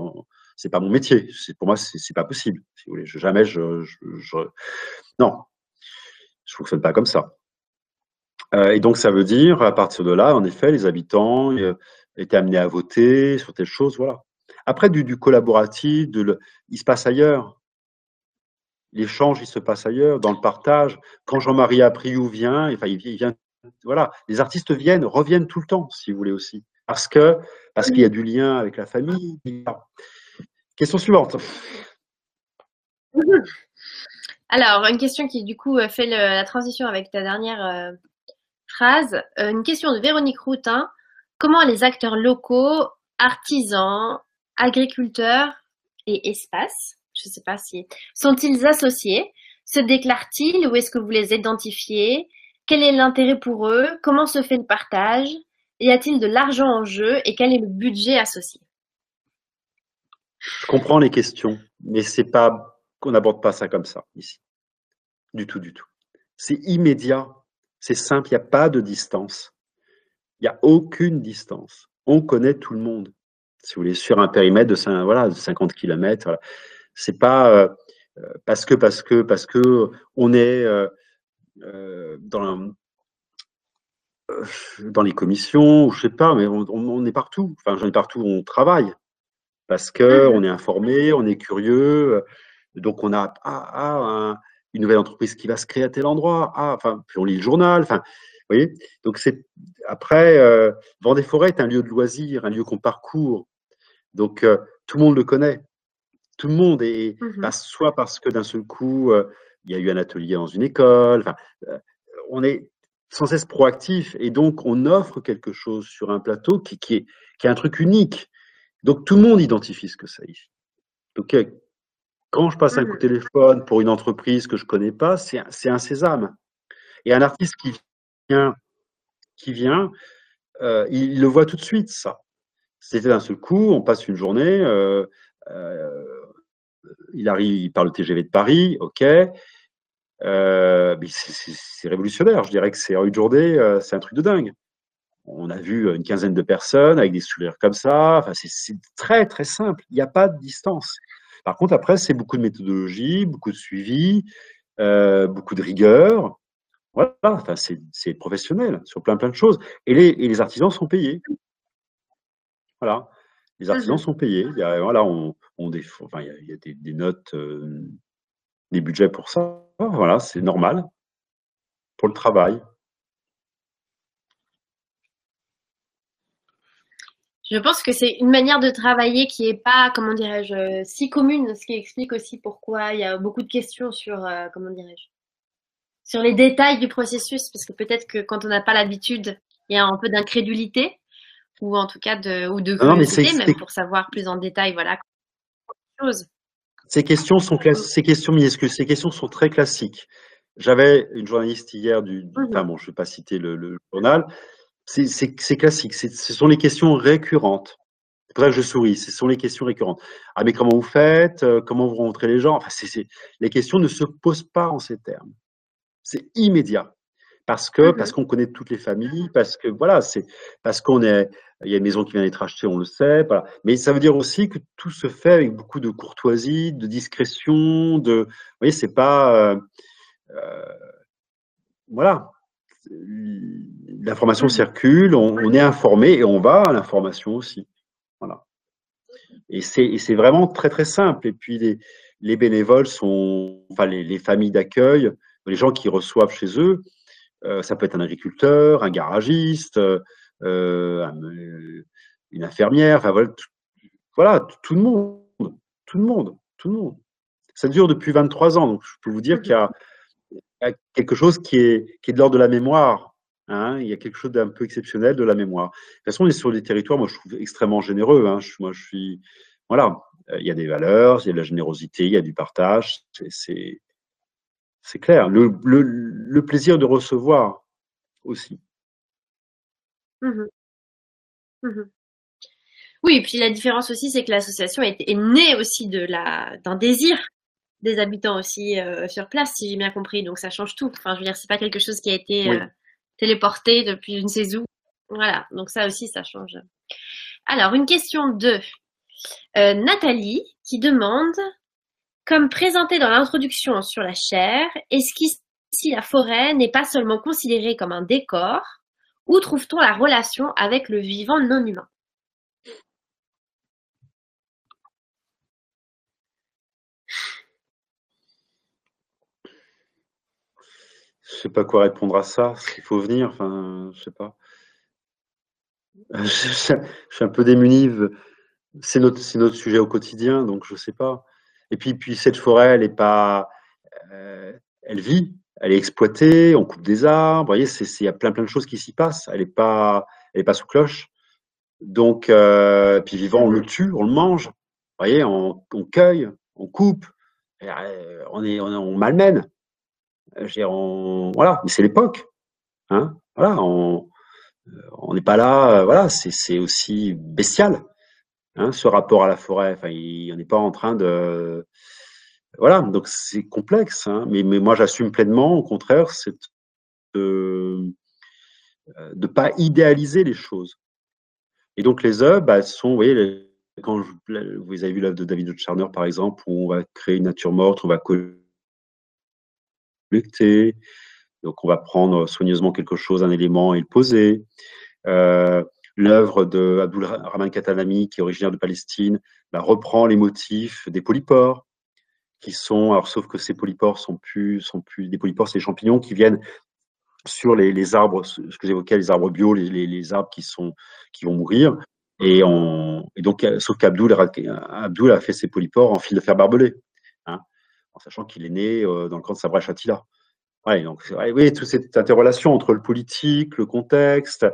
c'est pas mon métier. Pour moi, c'est pas possible. Si vous voulez, je, jamais je, je, non, je fonctionne pas comme ça. Euh, et donc, ça veut dire, à partir de là, en effet, les habitants euh, étaient amenés à voter sur telle chose, voilà. Après, du, collaboratif, il se passe ailleurs. L'échange, il se passe ailleurs, dans le partage. Quand Jean-Marie Apriou vient, enfin, il vient, voilà, les artistes viennent, reviennent tout le temps, si vous voulez aussi, parce que parce qu'il y a du lien avec la famille. Question suivante. Alors, une question qui du coup fait la transition avec ta dernière euh, phrase. Euh, une question de Véronique Routin. Comment les acteurs locaux, artisans, agriculteurs et espaces, je ne sais pas si, sont-ils associés? Se déclarent-ils ou est-ce que vous les identifiez? Quel est l'intérêt pour eux? Comment se fait le partage? Y a-t-il de l'argent en jeu et quel est le budget associé? Je comprends les questions, mais c'est pas qu'on n'aborde pas ça comme ça ici. Du tout, du tout. C'est immédiat, c'est simple, il n'y a pas de distance. Il n'y a aucune distance. On connaît tout le monde. Si vous voulez, sur un périmètre de, 5, voilà, de 50 km, voilà. c'est pas euh, euh, parce que parce que parce que on est euh, dans les commissions, je sais pas, mais on, est partout. Enfin, j'en ai partout on travaille parce que mmh on est informé, on est curieux, donc on a ah, ah, une nouvelle entreprise qui va se créer à tel endroit. Ah, enfin, puis on lit le journal. Enfin, vous voyez. Donc c'est après euh, Vendée-Forêt est un lieu de loisir, un lieu qu'on parcourt. Donc euh, tout le monde le connaît. Tout le monde est mmh soit parce que d'un seul coup euh, il y a eu un atelier dans une école. Enfin, on est sans cesse proactif et donc on offre quelque chose sur un plateau qui, qui, est, qui est un truc unique. Donc tout le monde identifie ce que c'est ici. Donc quand je passe un coup de mmh. téléphone pour une entreprise que je ne connais pas, c'est un sésame. Et un artiste qui vient, qui vient euh, il, le voit tout de suite, ça. C'était d'un seul coup, on passe une journée, euh, euh, il arrive, il parle le TGV de Paris, ok. c'est révolutionnaire, je dirais que c'est une journée, c'est un truc de dingue. On a vu une quinzaine de personnes avec des sourires comme ça. Enfin, c'est très très simple. Il n'y a pas de distance. Par contre, après, c'est beaucoup de méthodologie, beaucoup de suivi, euh, beaucoup de rigueur. Voilà, enfin, c'est professionnel sur plein plein de choses. Et les, artisans sont payés. Voilà, les artisans sont payés. Il y a, voilà, on, des, a, des, notes, euh, des budgets pour ça. Voilà, c'est normal pour le travail. Je pense que c'est une manière de travailler qui est pas, comment dirais-je, si commune, ce qui explique aussi pourquoi il y a beaucoup de questions sur, euh, comment dirais-je, sur les détails du processus, parce que peut-être que quand on n'a pas l'habitude, il y a un peu d'incrédulité, ou en tout cas de, ou de curiosité, même pour savoir plus en détail, voilà. Ces questions sont ces questions, que ces questions sont très classiques? J'avais une journaliste hier du, mmh enfin bon, je vais pas citer le journal, c'est classique. Ce sont les questions récurrentes. C'est pour ça que je souris. Ce sont les questions récurrentes. Ah, mais comment vous faites? Euh, Comment vous rencontrez les gens? Enfin, Les questions ne se posent pas en ces termes. C'est immédiat. Parce que mmh parce qu'on connaît toutes les familles, parce que voilà, c'est parce qu'on est, il y a une maison qui vient d'être achetée, on le sait. Voilà. Mais ça veut dire aussi que tout se fait avec beaucoup de courtoisie, de discrétion, de, vous voyez, c'est pas, euh, euh, voilà, l'information circule, on, est informé et on va à l'information aussi. Voilà. Et c'est vraiment très très simple. Et puis les, les bénévoles sont, enfin les, familles d'accueil, les gens qui reçoivent chez eux, euh, ça peut être un agriculteur, un garagiste, euh, une infirmière, enfin voilà, tout, voilà, tout le monde, tout le monde, tout le monde. Ça dure depuis 23 ans, donc je peux vous dire qu'il y a quelque chose qui est, qui est de l'ordre de la mémoire. Hein. il y a quelque chose d'un peu exceptionnel de la mémoire. De toute façon, on est sur des territoires, moi je trouve extrêmement généreux. Hein. moi, je suis. Voilà, euh, il y a des valeurs, il y a de la générosité, il y a du partage. C'est clair. Le, plaisir de recevoir aussi. Mmh mmh oui, et puis la différence aussi, c'est que l'association est, est, née aussi d'un désir des habitants aussi euh, sur place, si j'ai bien compris. Donc ça change tout. Enfin, je veux dire, c'est pas quelque chose qui a été euh, téléporté depuis une saison. Voilà. Donc ça aussi, ça change. Alors, une question de euh, Nathalie qui demande, comme présenté dans l'introduction sur la chair, est-ce qu'ici la forêt n'est pas seulement considérée comme un décor Où trouve-t-on la relation avec le vivant non humain? Je sais pas quoi répondre à ça. Il faut venir. Enfin, je sais pas. Je, suis un peu démuni. C'est notre, notre, sujet au quotidien, donc je sais pas. Et puis, puis cette forêt, elle est pas, euh, elle vit, elle est exploitée. On coupe des arbres. Vous voyez, il y a plein plein de choses qui s'y passent. Elle est pas, elle est pas sous cloche. Donc, euh, puis vivant, on le tue, on le mange. Vous voyez, on, on cueille, on coupe, euh, on, est, on, on malmène. On, voilà, mais c'est l'époque. Hein voilà, on n'est pas là. Voilà, c'est aussi bestial. Hein, ce rapport à la forêt. Enfin, on n'est pas en train de. Voilà, donc c'est complexe. Hein, mais, mais, moi, j'assume pleinement, au contraire, de ne pas idéaliser les choses. Et donc, les œuvres bah, sont, vous voyez, quand vous avez vu l'œuvre de David Charner, par exemple, où on va créer une nature morte, on va donc, on va prendre soigneusement quelque chose, un élément, et le poser. Euh, l'œuvre de Abdul Rahman Katanami, qui est originaire de Palestine, bah, reprend les motifs des polypores, qui sont, alors sauf que ces polypores sont plus, sont plus des polypores, c'est des champignons qui viennent sur les, arbres, ce que j'évoquais, les arbres bio, les, arbres qui, sont, qui vont mourir. Et, on, et donc, sauf qu'Abdul Abdul a fait ses polypores en fil de fer barbelé en sachant qu'il est né euh, dans le camp de Sabra Chatila. Ouais, donc, oui, toute cette interrelation entre le politique, le contexte.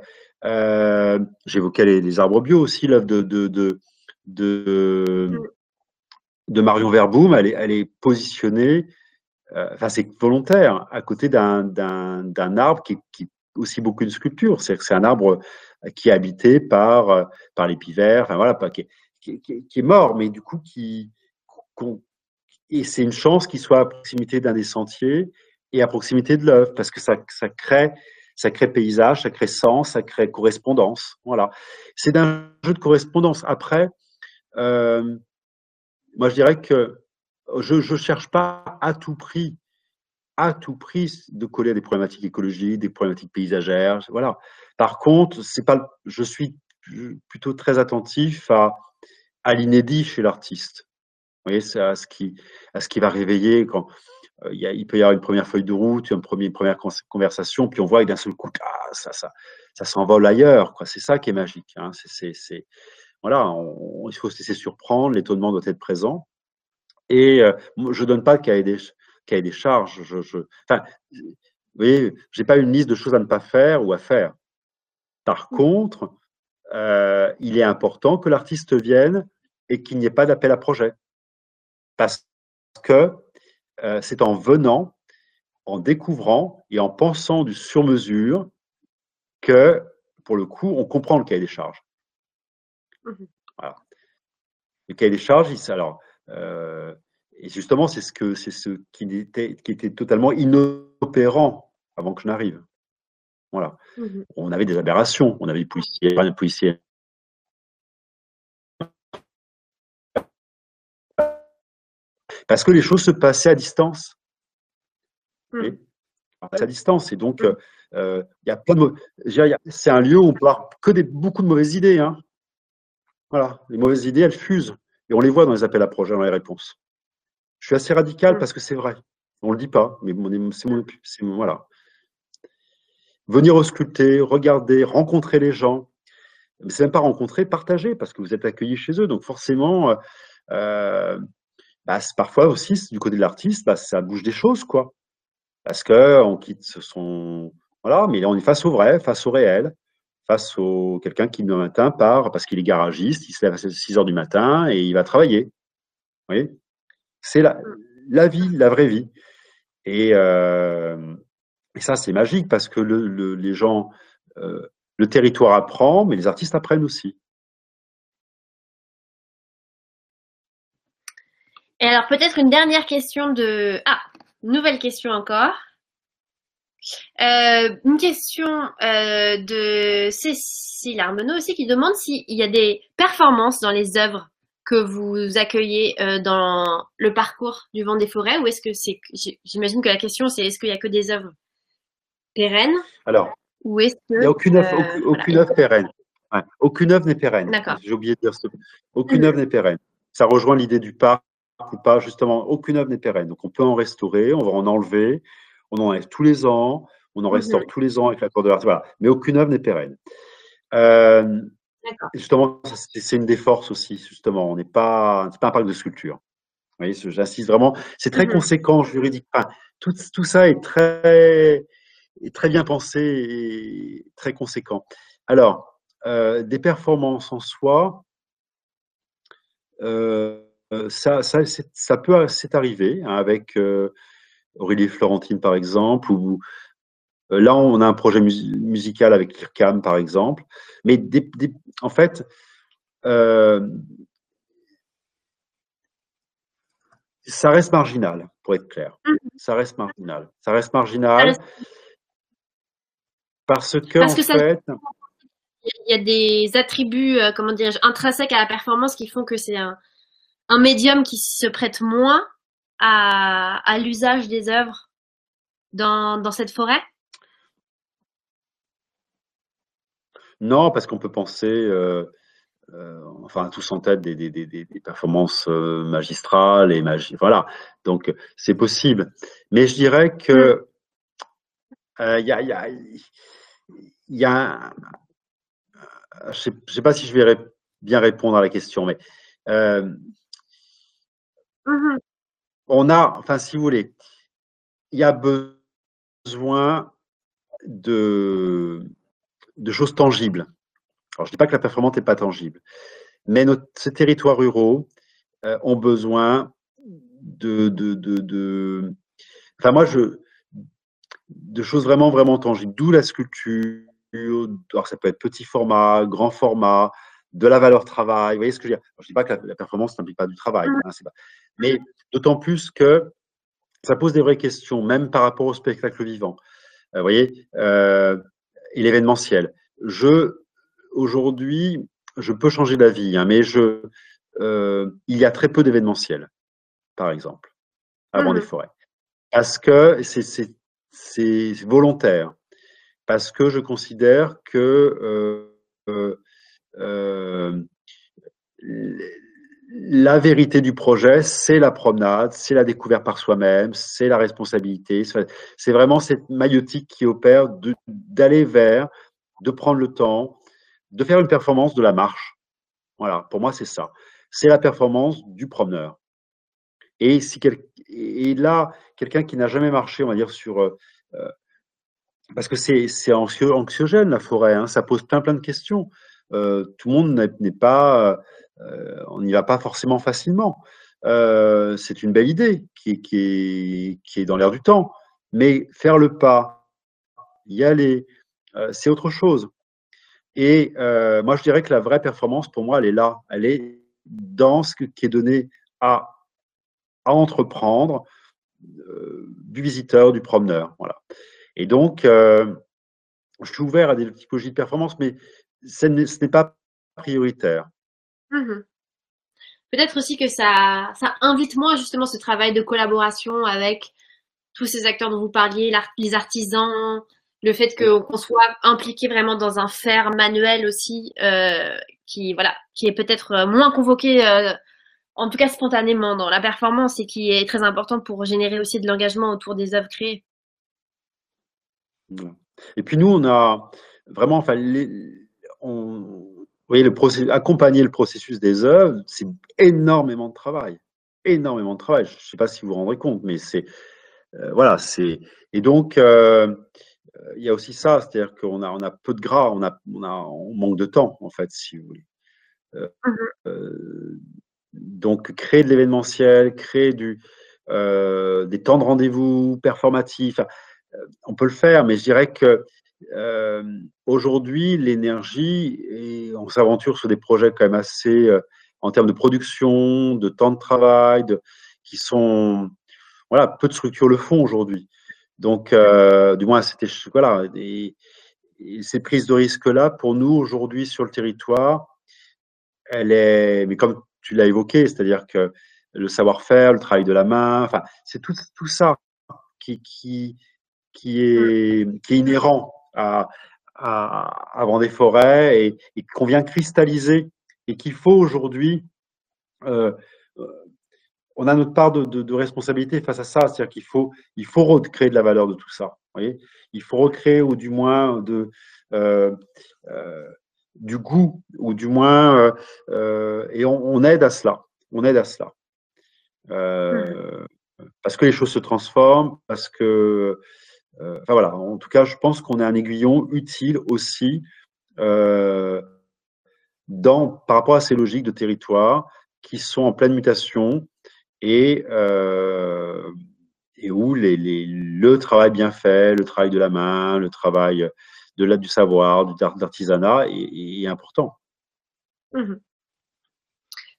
Euh, j'évoquais les, arbres bio aussi, l'œuvre de, de, de, Marion Verboom, elle est, elle est positionnée, euh, enfin c'est volontaire, à côté d'un arbre qui, qui, est aussi beaucoup une sculpture. C'est c'est un arbre qui est habité par, par les pivers, enfin voilà, qui, qui, qui, est mort, mais du coup qui, et c'est une chance qu'il soit à proximité d'un des sentiers et à proximité de l'œuvre, parce que ça, crée, ça crée paysage, ça crée sens, ça crée correspondance. Voilà. C'est un jeu de correspondance. Après, euh, moi je dirais que je ne cherche pas à tout prix, à tout prix de coller à des problématiques écologiques, des problématiques paysagères. Voilà. Par contre, c'est pas, je suis plutôt très attentif à l'inédit chez l'artiste. Vous voyez, c'est à ce qui, à ce qui va réveiller quand euh, il, y a, il, peut y avoir une première feuille de route, une première, première conversation, puis on voit que d'un seul coup, ah, ça, ça, ça s'envole ailleurs. C'est ça qui est magique. Hein. C'est, voilà, il faut se laisser surprendre, l'étonnement doit être présent. Et euh, je ne donne pas de cahier des, cahier des charges. Je, je, enfin, vous voyez, je n'ai pas une liste de choses à ne pas faire ou à faire. Par mmh. contre, euh, il est important que l'artiste vienne et qu'il n'y ait pas d'appel à projet parce que euh, c'est en venant, en découvrant et en pensant du sur-mesure que, pour le coup, on comprend le cahier des charges. Mmh le cahier des charges, alors, euh, et justement, c'est ce, que, c'est ce qui, était, qui était totalement inopérant avant que je n'arrive. Voilà. Mmh on avait des aberrations, on avait des policiers, des policiers Parce que les choses se passaient à distance. Hmm. À distance. Et donc, hmm. euh, il y a pas de. C'est un lieu où on parle que des, beaucoup de mauvaises idées. Hein. Voilà. Les mauvaises idées, elles fusent. Et on les voit dans les appels à projets, dans les réponses. Je suis assez radical hmm. parce que c'est vrai. On ne le dit pas, mais c'est mon, mon. Voilà. Venir ausculter, regarder, rencontrer les gens. Mais c'est même pas rencontrer, partager, parce que vous êtes accueillis chez eux. Donc forcément, euh, bah, parfois aussi, du côté de l'artiste, bah, ça bouge des choses, quoi. Parce qu'on quitte son. Voilà, mais on est face au vrai, face au réel, face au quelqu'un qui, le matin, part parce qu'il est garagiste, il se lève à 6 heures du matin et il va travailler. Vous voyez C'est la, vie, la vraie vie. Et, euh, ça, c'est magique parce que le, les gens, euh, le territoire apprend, mais les artistes apprennent aussi. Et alors, peut-être une dernière question de. Ah, nouvelle question encore. une question de Cécile Armenot aussi qui demande s'il y a des performances dans les œuvres que vous accueillez dans le parcours du vent des forêts ou est-ce que c'est j'imagine que la question c'est est-ce qu'il y a que des œuvres pérennes Alors, ou est-ce il n'y a aucune œuvre, aucune, œuvre pérenne. aucune œuvre n'est pérenne. J'ai oublié de dire ça. Aucune œuvre n'est pérenne. Ça rejoint l'idée du parc ou pas, justement, aucune œuvre n'est pérenne. Donc on peut en restaurer, on va en enlever, on en enlève tous les ans, on en restaure mhm. tous les ans avec l'accord de l'artiste. Voilà. Mais aucune œuvre n'est pérenne. Euh, justement, c'est une des forces aussi, justement. On n'est pas, pas un parc de sculpture. Vous voyez, j'insiste vraiment. C'est très mhm. conséquent juridiquement. tout, tout, ça est très, est très bien pensé et très conséquent. Alors, euh, des performances en soi, euh, ça, ça, ça peut c'est arrivé hein, avec euh, Aurélie Florentine par exemple, ou là on a un projet musical avec l'IRCAM par exemple, mais en fait, ça reste marginal, pour être clair. Mmh. Ça reste marginal. Ça reste marginal. Parce que, en fait, il y a des attributs, euh, comment dirais-je, intrinsèques à la performance qui font que c'est un, médium qui se prête moins à, l'usage des œuvres dans, cette forêt? Non, parce qu'on peut penser, euh, euh, enfin, tous en tête des, des, performances magistrales et magi voilà. Donc, c'est possible. Mais je dirais que hmm. il y a, il y a je ne sais, pas si je vais bien répondre à la question, mais euh, mm-hmm. on a, enfin, si vous voulez, il y a besoin de, de choses tangibles. Alors, je ne dis pas que la performance n'est pas tangible, mais ces territoires ruraux euh, ont besoin de, de, de, enfin, moi, je, de choses vraiment, vraiment tangibles, d'où la sculpture, alors ça peut être petit format, grand format, de la valeur travail. Vous voyez ce que je veux dire? Je ne dis pas que la, performance n'implique pas du travail, mmh. hein, mais d'autant plus que ça pose des vraies questions, même par rapport au spectacle vivant. Euh, vous voyez, euh, et l'événementiel. Je, aujourd'hui, je peux changer d'avis, hein, mais je, euh, il y a très peu d'événementiel, par exemple, avant des mmh. forêts. Parce que c'est volontaire parce que je considère que la vérité du projet, c'est la promenade, c'est la découverte par soi-même, c'est la responsabilité. C'est vraiment cette maillotique qui opère d'aller vers, de prendre le temps, de faire une performance de la marche. Voilà, pour moi, c'est ça. C'est la performance du promeneur. Et, si et là, quelqu'un qui n'a jamais marché, on va dire, sur, parce que c'est anxiogène la forêt, hein, ça pose plein plein de questions. Euh, tout le monde n'est pas, euh, on n'y va pas forcément facilement. Euh, c'est une belle idée qui, est, dans l'air du temps, mais faire le pas, y aller, c'est autre chose. Et moi, je dirais que la vraie performance, pour moi, elle est là. Elle est dans ce qui est donné à, entreprendre du visiteur, du promeneur. Voilà. Et donc, je suis ouvert à des typologies de performance, mais ce n'est pas prioritaire. Mmh Peut-être aussi que ça, ça invite moins justement ce travail de collaboration avec tous ces acteurs dont vous parliez, les artisans, le fait qu'on soit impliqué vraiment dans un faire manuel aussi, euh, qui voilà, qui est peut-être euh, moins convoqué, en tout cas spontanément dans la performance et qui est très important pour générer aussi de l'engagement autour des œuvres créées. Et puis nous, on a vraiment, enfin, on, voyez, le processus, accompagner le processus des œuvres, c'est énormément de travail, énormément de travail. Je ne sais pas si vous vous rendrez compte, mais c'est euh, voilà, c'est et donc euh, il y a aussi ça, c'est-à-dire qu'on a on a peu de gras, on a on a on manque de temps en fait, si vous voulez. Euh, mmh donc créer de l'événementiel, créer du des temps de rendez-vous performatifs on peut le faire, mais je dirais que aujourd'hui, l'énergie, et on s'aventure sur des projets quand même assez, euh, en termes de production, de temps de travail, qui sont, voilà, peu de structures le font aujourd'hui. Donc, euh, du moins, ces prises de risque-là, pour nous aujourd'hui sur le territoire, elle est, mais comme tu l'as évoqué, c'est-à-dire que le savoir-faire, le travail de la main, enfin, c'est tout, ça qui est inhérent à, à, à Vendée Forêt et, et qu'on vient cristalliser et qu'il faut aujourd'hui euh, on a notre part de, responsabilité face à ça. C'est-à-dire qu'il faut, il faut recréer de la valeur de tout ça. Voyez il faut recréer, ou du moins, de, euh, euh, du goût, ou du moins, euh, et on, aide à cela. On aide à cela. Parce que les choses se transforment, parce que. Enfin voilà, en tout cas, je pense qu'on est un aiguillon utile aussi dans, par rapport à ces logiques de territoire qui sont en pleine mutation et, euh, où le travail bien fait, le travail de la main, le travail de la, du savoir, du l'artisanat est, est, important. Mmh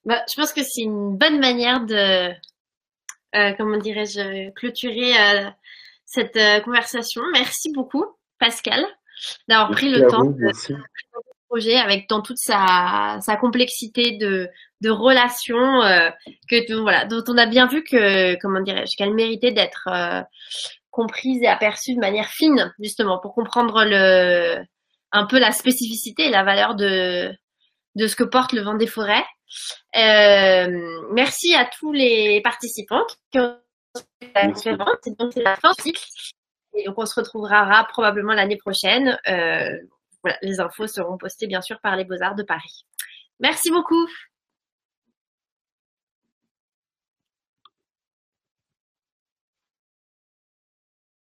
bah, je pense que c'est une bonne manière de, euh, comment dirais-je, clôturer euh, cette euh, conversation. Merci beaucoup, Pascal, d'avoir pris le temps de, projet avec dans toute sa, sa complexité de, de relations euh, que voilà dont on a bien vu que comment dirais-je qu'elle méritait d'être euh, comprise et aperçue de manière fine justement pour comprendre le un peu la spécificité et la valeur de de ce que porte le vent des forêts. Euh, merci à tous les participants qui ont la conférence. donc c'est la fin Et donc on se retrouvera probablement l'année prochaine. voilà, les infos seront postées bien sûr par les Beaux-Arts de Paris. Merci beaucoup.